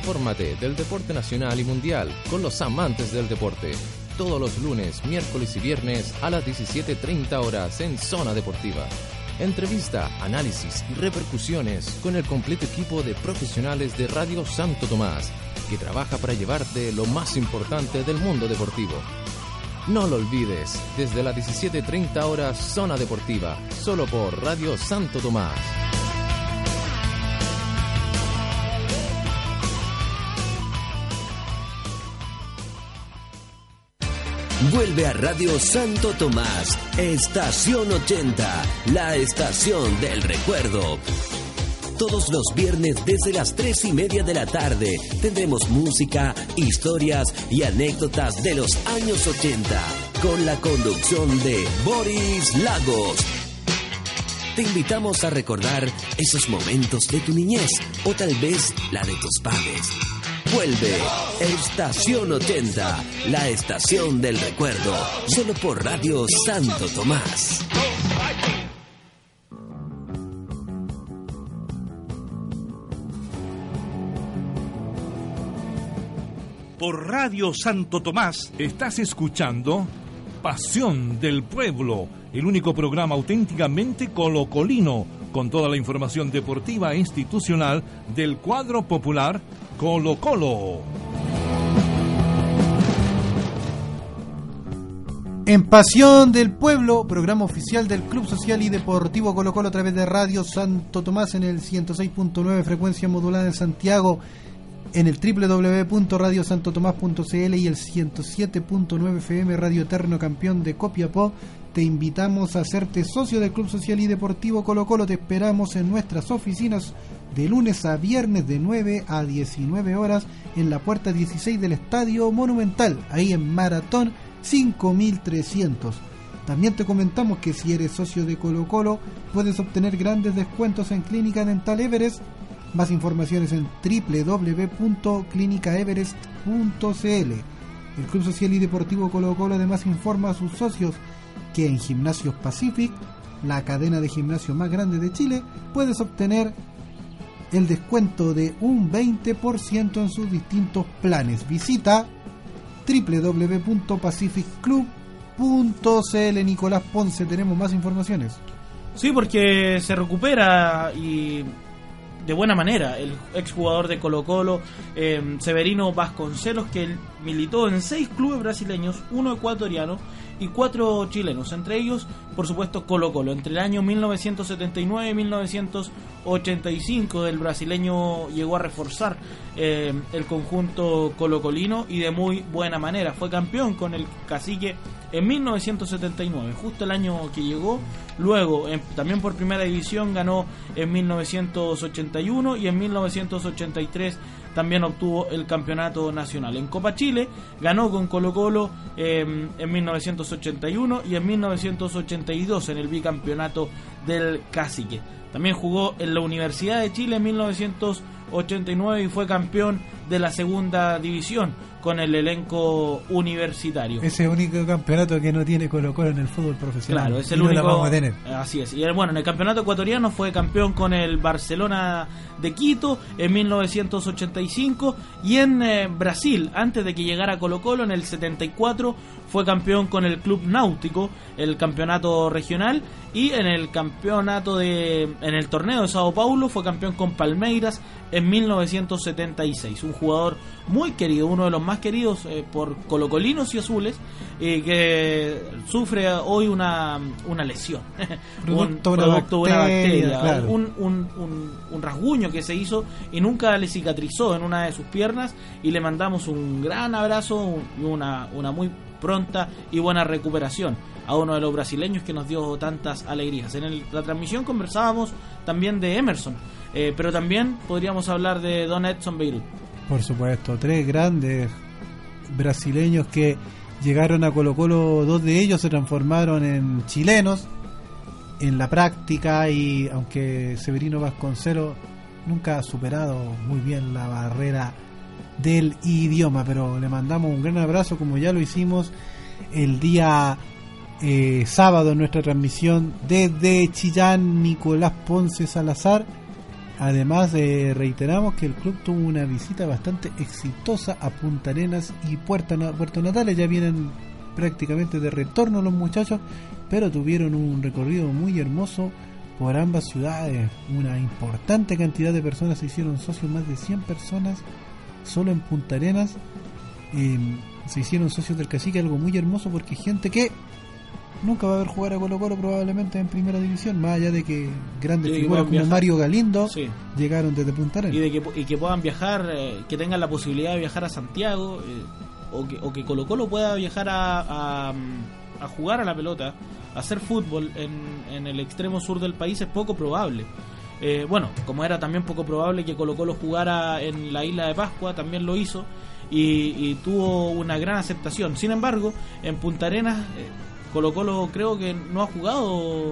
Infórmate del deporte nacional y mundial con los amantes del deporte. Todos los lunes, miércoles y viernes a las 17.30 horas en Zona Deportiva. Entrevista, análisis y repercusiones con el completo equipo de profesionales de Radio Santo Tomás, que trabaja para llevarte lo más importante del mundo deportivo. No lo olvides, desde las 17.30 horas Zona Deportiva, solo por Radio Santo Tomás. Vuelve a Radio Santo Tomás, Estación 80, la estación del recuerdo. Todos los viernes desde las tres y media de la tarde tendremos música, historias y anécdotas de los años 80 con la conducción de Boris Lagos. Te invitamos a recordar esos momentos de tu niñez o tal vez la de tus padres. Vuelve Estación 80, la estación del recuerdo, solo por Radio Santo Tomás. Por Radio Santo Tomás Estás escuchando Pasión del Pueblo, el único programa auténticamente colocolino, con toda la información deportiva e institucional del cuadro popular Colo Colo. En Pasión del Pueblo, programa oficial del Club Social y Deportivo Colo Colo a través de Radio Santo Tomás en el 106.9 frecuencia modulada en Santiago, en el www.radiosantotomás.cl y el 107.9 FM Radio Eterno Campeón de Copiapó. Te invitamos a hacerte socio del Club Social y Deportivo Colo Colo. Te esperamos en nuestras oficinas de lunes a viernes de 9 a 19 horas en la puerta 16 del Estadio Monumental, ahí en Maratón 5300. También te comentamos que si eres socio de Colo Colo puedes obtener grandes descuentos en Clínica Dental Everest Más informaciones en www.clinicaeverest.cl. El Club Social y Deportivo Colo Colo además informa a sus socios que en Gimnasios Pacific, la cadena de gimnasio más grande de Chile, puedes obtener el descuento de un 20% en sus distintos planes. Visita www.pacificclub.cl Nicolás Ponce, tenemos más informaciones. Sí, porque se recupera y de buena manera el exjugador de Colo Colo, eh, Severino Vasconcelos, que militó en seis clubes brasileños, uno ecuatoriano y cuatro chilenos, entre ellos, por supuesto, Colo Colo. Entre el año 1979 y 1985 el brasileño llegó a reforzar eh, el conjunto colocolino y de muy buena manera. Fue campeón con el cacique en 1979, justo el año que llegó. Luego, en- también por primera división, ganó en 1981 y en 1983 también obtuvo el campeonato nacional. En Copa Chile ganó con Colo Colo eh, en 1981 y en 1982 en el bicampeonato del Cacique. También jugó en la Universidad de Chile en 1989 y fue campeón de la segunda división con el elenco universitario. Ese único campeonato que no tiene Colo Colo en el fútbol profesional. Claro, es el no único. la vamos a tener. Así es. Y el- bueno, en el campeonato ecuatoriano fue campeón con el Barcelona de Quito en 1985 y en eh, Brasil, antes de que llegara Colo Colo, en el 74 fue campeón con el Club Náutico, el campeonato regional y en el campeonato de en el torneo de Sao Paulo fue campeón con Palmeiras en 1976. Un jugador muy querido, uno de los más queridos eh, por colocolinos y azules, eh, que sufre hoy una, una lesión, Producto un, una producto de una bacteria, bacteria, claro. un, un, un- un rasguño que se hizo y nunca le cicatrizó en una de sus piernas y le mandamos un gran abrazo y una, una muy pronta y buena recuperación a uno de los brasileños que nos dio tantas alegrías. En el- la transmisión conversábamos también de Emerson, eh, pero también podríamos hablar de Don Edson Beirut. Por supuesto, tres grandes brasileños que llegaron a Colo Colo, dos de ellos se transformaron en chilenos en la práctica y aunque Severino Vasconcelos nunca ha superado muy bien la barrera del idioma, pero le mandamos un gran abrazo como ya lo hicimos el día eh, sábado en nuestra transmisión desde Chillán Nicolás Ponce Salazar Además, eh, reiteramos que el club tuvo una visita bastante exitosa a Punta Arenas y Puerto, Puerto Natales. Ya vienen prácticamente de retorno los muchachos, pero tuvieron un recorrido muy hermoso por ambas ciudades. Una importante cantidad de personas se hicieron socios, más de 100 personas solo en Punta Arenas. eh, se hicieron socios del cacique, algo muy hermoso porque gente que nunca va a ver jugar a Colo Colo probablemente en primera división, más allá de que grandes que figuras como viajar. Mario Galindo Sí. llegaron desde Punta Arenas. y de que, y que puedan viajar, eh, que tengan la posibilidad de viajar a Santiago, eh, o, que, o que Colo Colo pueda viajar a, a, a jugar a la pelota, a hacer fútbol en, en el extremo sur del país es poco probable. Eh, bueno, como era también poco probable que Colo Colo jugara en la isla de Pascua, también lo hizo y, y tuvo una gran aceptación. Sin embargo, en Punta Arenas, eh, Colo Colo creo que no ha jugado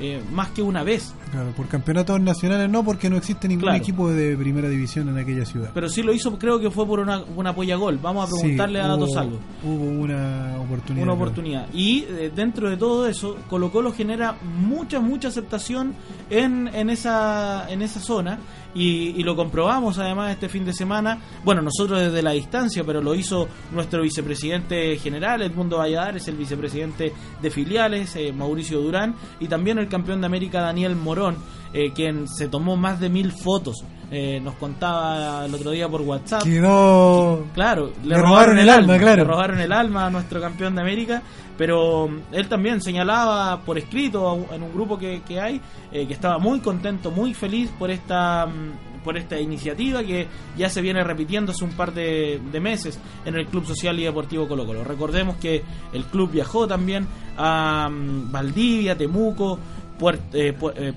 eh, más que una vez. Claro, por campeonatos nacionales no, porque no existe ningún Claro. equipo de primera división en aquella ciudad. Pero sí lo hizo, creo que fue por una, una polla gol. Vamos a preguntarle Sí, a Dato Salvo. Hubo una oportunidad. Una oportunidad. Y eh, dentro de todo eso, Colo Colo genera mucha, mucha aceptación en, en, esa, en esa zona. Y, y lo comprobamos además este fin de semana. Bueno, nosotros desde la distancia, pero lo hizo nuestro vicepresidente general, Edmundo Valladares, el vicepresidente de filiales, eh, Mauricio Durán, y también el campeón de América, Daniel Morón, eh, quien se tomó más de mil fotos. Eh, nos contaba el otro día por WhatsApp. Que no- Claro, le, Le robaron, el alma, claro. Le robaron el alma a nuestro campeón de América, pero mm, él también señalaba por escrito en un grupo que, que hay eh, que estaba muy contento, muy feliz por esta mm, por esta iniciativa que ya se viene repitiendo hace un par de, de meses en el Club Social y Deportivo Colo Colo. Recordemos que el club viajó también a mm, Valdivia, Temuco, Puer- eh, eh,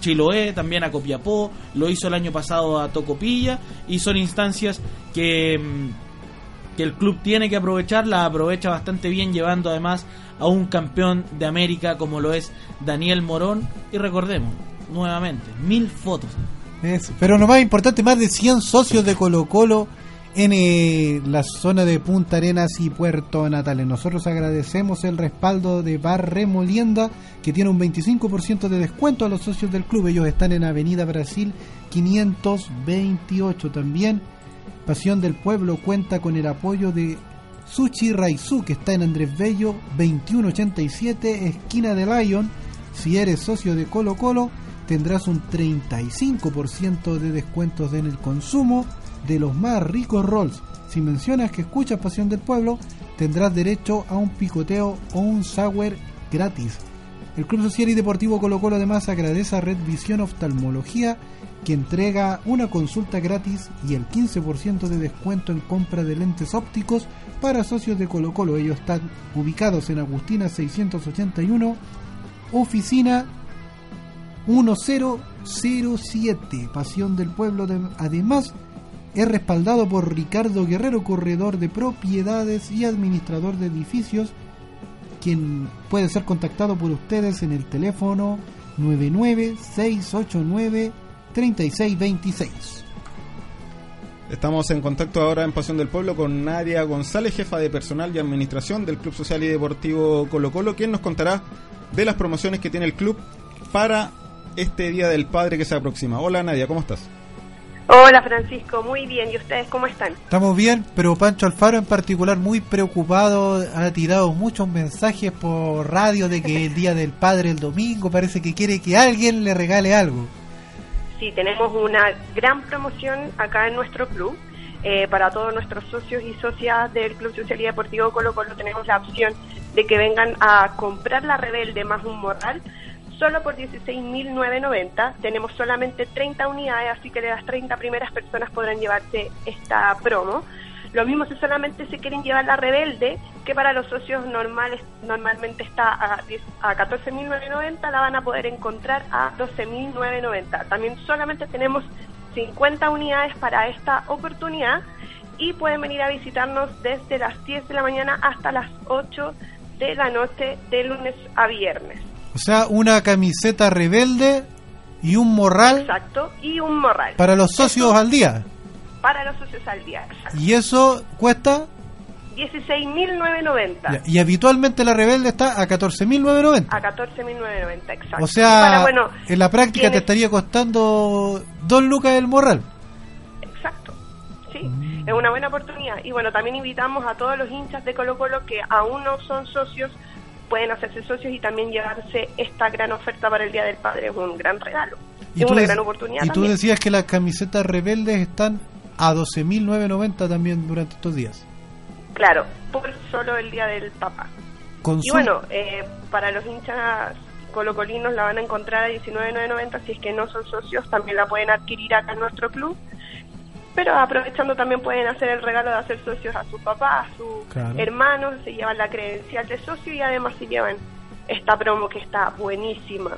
Chiloé, también a Copiapó, lo hizo el año pasado a Tocopilla y son instancias que, mm, que el club tiene que aprovechar, la aprovecha bastante bien llevando además a un campeón de América como lo es Daniel Morón y recordemos nuevamente, mil fotos. Pero lo más importante, más de 100 socios de Colo Colo en eh, la zona de Punta Arenas y Puerto Natales. Nosotros agradecemos el respaldo de Bar Remolienda, que tiene un 25% de descuento a los socios del club. Ellos están en Avenida Brasil 528. También Pasión del Pueblo cuenta con el apoyo de Sushi Raizu, que está en Andrés Bello 2187, esquina de Lyon. Si eres socio de Colo Colo, tendrás un 35% de descuentos en el consumo de los más ricos rolls. Si mencionas que escuchas Pasión del Pueblo, tendrás derecho a un picoteo o un sour gratis. El Club Social y Deportivo Colo Colo además agradece a Red Visión Oftalmología que entrega una consulta gratis y el 15% de descuento en compra de lentes ópticos para socios de Colo Colo. Ellos están ubicados en Agustina 681, oficina 1007, Pasión del Pueblo. de- además, es respaldado por Ricardo Guerrero, corredor de propiedades y administrador de edificios, quien puede ser contactado por ustedes en el teléfono 996893626. Estamos en contacto ahora en Pasión del Pueblo con Nadia González, jefa de personal y administración del Club Social y Deportivo Colo Colo, quien nos contará de las promociones que tiene el club para este Día del Padre que se aproxima. Hola Nadia, ¿cómo estás? Hola Francisco, muy bien. ¿Y ustedes cómo están? Estamos bien, pero Pancho Alfaro en particular muy preocupado, ha tirado muchos mensajes por radio de que el Día del Padre el domingo parece que quiere que alguien le regale algo. Sí, tenemos una gran promoción acá en nuestro club. Eh, para todos nuestros socios y socias del Club Social y Deportivo Colo Colo tenemos la opción de que vengan a comprar la Rebelde más un morral solo por 16.990. Tenemos solamente 30 unidades, así que de las 30 primeras personas podrán llevarse esta promo. Lo mismo si solamente se quieren llevar la Rebelde, que para los socios normales normalmente está a, 10 a 14.990, la van a poder encontrar a 12.990. También solamente tenemos 50 unidades para esta oportunidad y pueden venir a visitarnos desde las 10 de la mañana hasta las 8 de la noche de lunes a viernes. O sea, una camiseta rebelde y un morral Exacto, y un morral. para los socios al día. Para los socios al día. Y eso cuesta, 16.990. y habitualmente la rebelde está a 14.990. A 14.990, exacto. O sea, para, bueno, en la práctica te estaría costando dos lucas el morral. Exacto, sí, es una buena oportunidad. Y bueno, también invitamos a todos los hinchas de Colo Colo que aún no son socios, pueden hacerse socios y también llevarse esta gran oferta para el Día del Padre. Es un gran regalo. Y es una gran oportunidad y tú también. decías que las camisetas rebeldes están a 12.990 también durante estos días. Claro, por solo el Día del Papá. Y bueno, eh, para los hinchas colocolinos la van a encontrar a 19.990, si es que no son socios también la pueden adquirir acá en nuestro club. Pero aprovechando también pueden hacer el regalo de hacer socios a su papá, a su Claro. hermano, se llevan la credencial de socio y además se llevan esta promo que está buenísima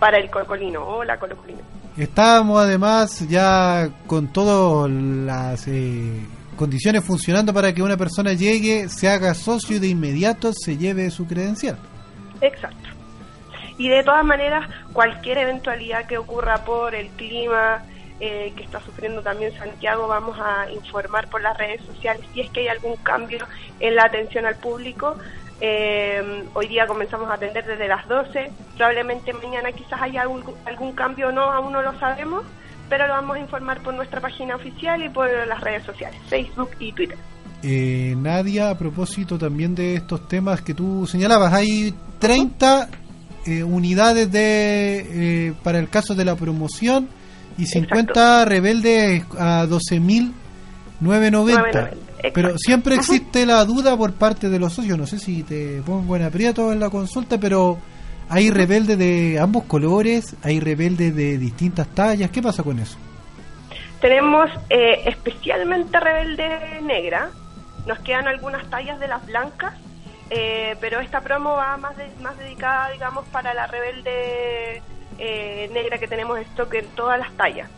para el colocolino. Hola colocolino. Estábamos además ya con todas las eh, condiciones funcionando para que una persona llegue, se haga socio y de inmediato se lleve su credencial. Exacto. Y de todas maneras, cualquier eventualidad que ocurra por el clima eh, que está sufriendo también Santiago, vamos a informar por las redes sociales si es que hay algún cambio en la atención al público. Eh, hoy día comenzamos a atender desde las 12, probablemente mañana quizás haya algún, algún cambio o no, aún no lo sabemos, pero lo vamos a informar por nuestra página oficial y por las redes sociales, Facebook y Twitter. Eh, Nadia, a propósito también de estos temas que tú señalabas, hay 30 eh, unidades de para el caso de la promoción y 50 rebeldes a 12.990. Pero siempre existe la duda por parte de los socios, no sé si te pongo en aprieto en la consulta, pero hay rebeldes de ambos colores, hay rebeldes de distintas tallas, ¿qué pasa con eso? Tenemos eh, especialmente Rebelde Negra. Nos quedan algunas tallas de las blancas, eh, pero esta promo va más, de- más dedicada, digamos, para la Rebelde eh, Negra que tenemos stock en todas las tallas.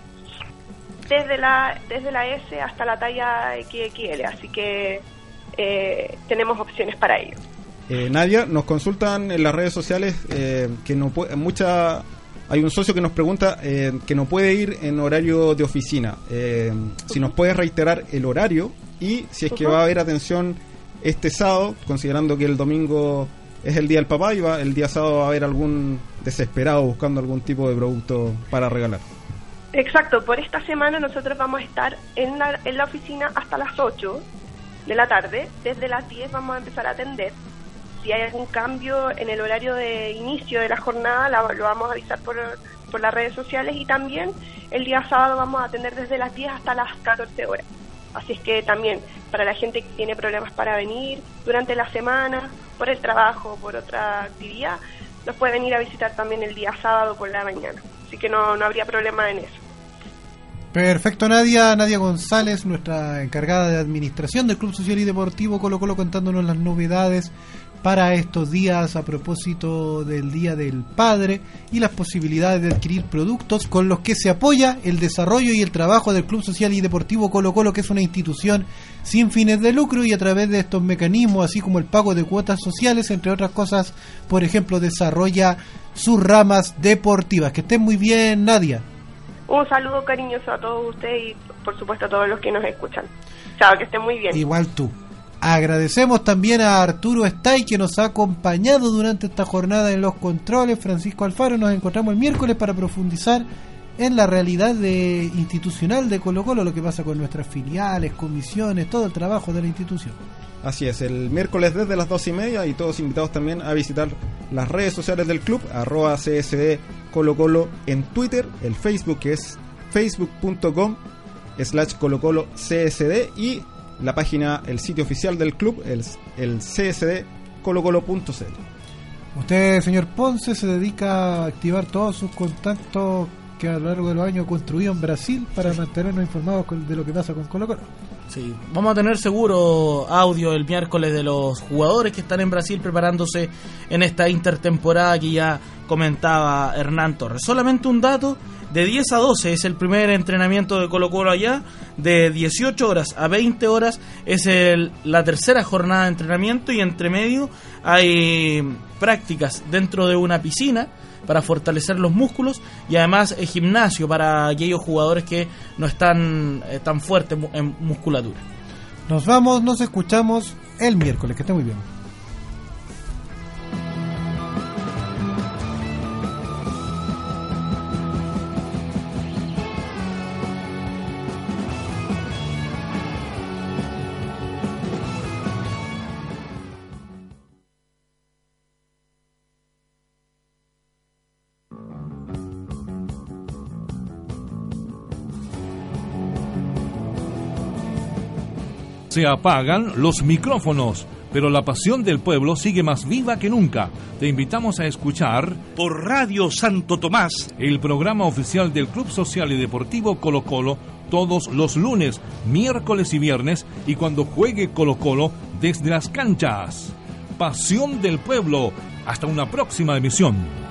Desde la, desde la S hasta la talla XXL, así que eh, tenemos opciones para ello. Eh, Nadia, nos consultan en las redes sociales eh, que no pu- mucha Hay un socio que nos pregunta eh, que no puede ir en horario de oficina. Eh, si nos puedes reiterar el horario y si es que va a haber atención este sábado, considerando que el domingo es el día del papá y va, el día sábado va a haber algún desesperado buscando algún tipo de producto para regalar. Exacto, por esta semana nosotros vamos a estar en la, en la oficina hasta las 8 de la tarde. Desde las 10 vamos a empezar a atender. Si hay algún cambio en el horario de inicio de la jornada, la- lo vamos a avisar por, por las redes sociales y también el día sábado vamos a atender desde las 10 hasta las 14 horas. Así es que también para la gente que tiene problemas para venir durante la semana, por el trabajo, por otra actividad, nos puede venir a visitar también el día sábado por la mañana. Así que no, no habría problema en eso. Perfecto, Nadia. Nadia González, nuestra encargada de administración del Club Social y Deportivo Colo Colo, contándonos las novedades para estos días a propósito del Día del Padre y las posibilidades de adquirir productos con los que se apoya el desarrollo y el trabajo del Club Social y Deportivo Colo Colo, que es una institución sin fines de lucro y a través de estos mecanismos, así como el pago de cuotas sociales, entre otras cosas, por ejemplo, desarrolla sus ramas deportivas. Que estén muy bien, Nadia. Un saludo cariñoso a todos ustedes y por supuesto a todos los que nos escuchan. Chao, que estén muy bien. Igual tú. Agradecemos también a Arturo Stay que nos ha acompañado durante esta jornada en los controles. Francisco Alfaro, nos encontramos el miércoles para profundizar en la realidad de, institucional de Colo Colo, lo que pasa con nuestras filiales, comisiones, todo el trabajo de la institución. Así es, el miércoles desde las dos y media y todos invitados también a visitar las redes sociales del club, arroba CSD Colo Colo en Twitter, el Facebook que es facebook.com slash Colo Colo CSD y la página, el sitio oficial del club, el, el csd colocolo.cl. Usted, señor Ponce, se dedica a activar todos sus contactos que a lo largo de los años construido en Brasil para mantenernos informados de lo que pasa con Colo Colo. Sí, vamos a tener seguro audio el miércoles de los jugadores que están en Brasil preparándose en esta intertemporada que ya comentaba Hernán Torres. Solamente un dato, de 10 a 12 es el primer entrenamiento de Colo Colo allá, de 18 horas a 20 horas es el- la tercera jornada de entrenamiento y entre medio hay prácticas dentro de una piscina para fortalecer los músculos y además el gimnasio para aquellos jugadores que no están eh, tan fuertes en musculatura. Nos vamos, nos escuchamos el miércoles. Que esté muy bien. Se apagan los micrófonos, pero la pasión del pueblo sigue más viva que nunca. Te invitamos a escuchar por Radio Santo Tomás el programa oficial del Club Social y Deportivo Colo Colo todos los lunes, miércoles y viernes y cuando juegue Colo Colo desde las canchas. Pasión del pueblo. Hasta una próxima emisión.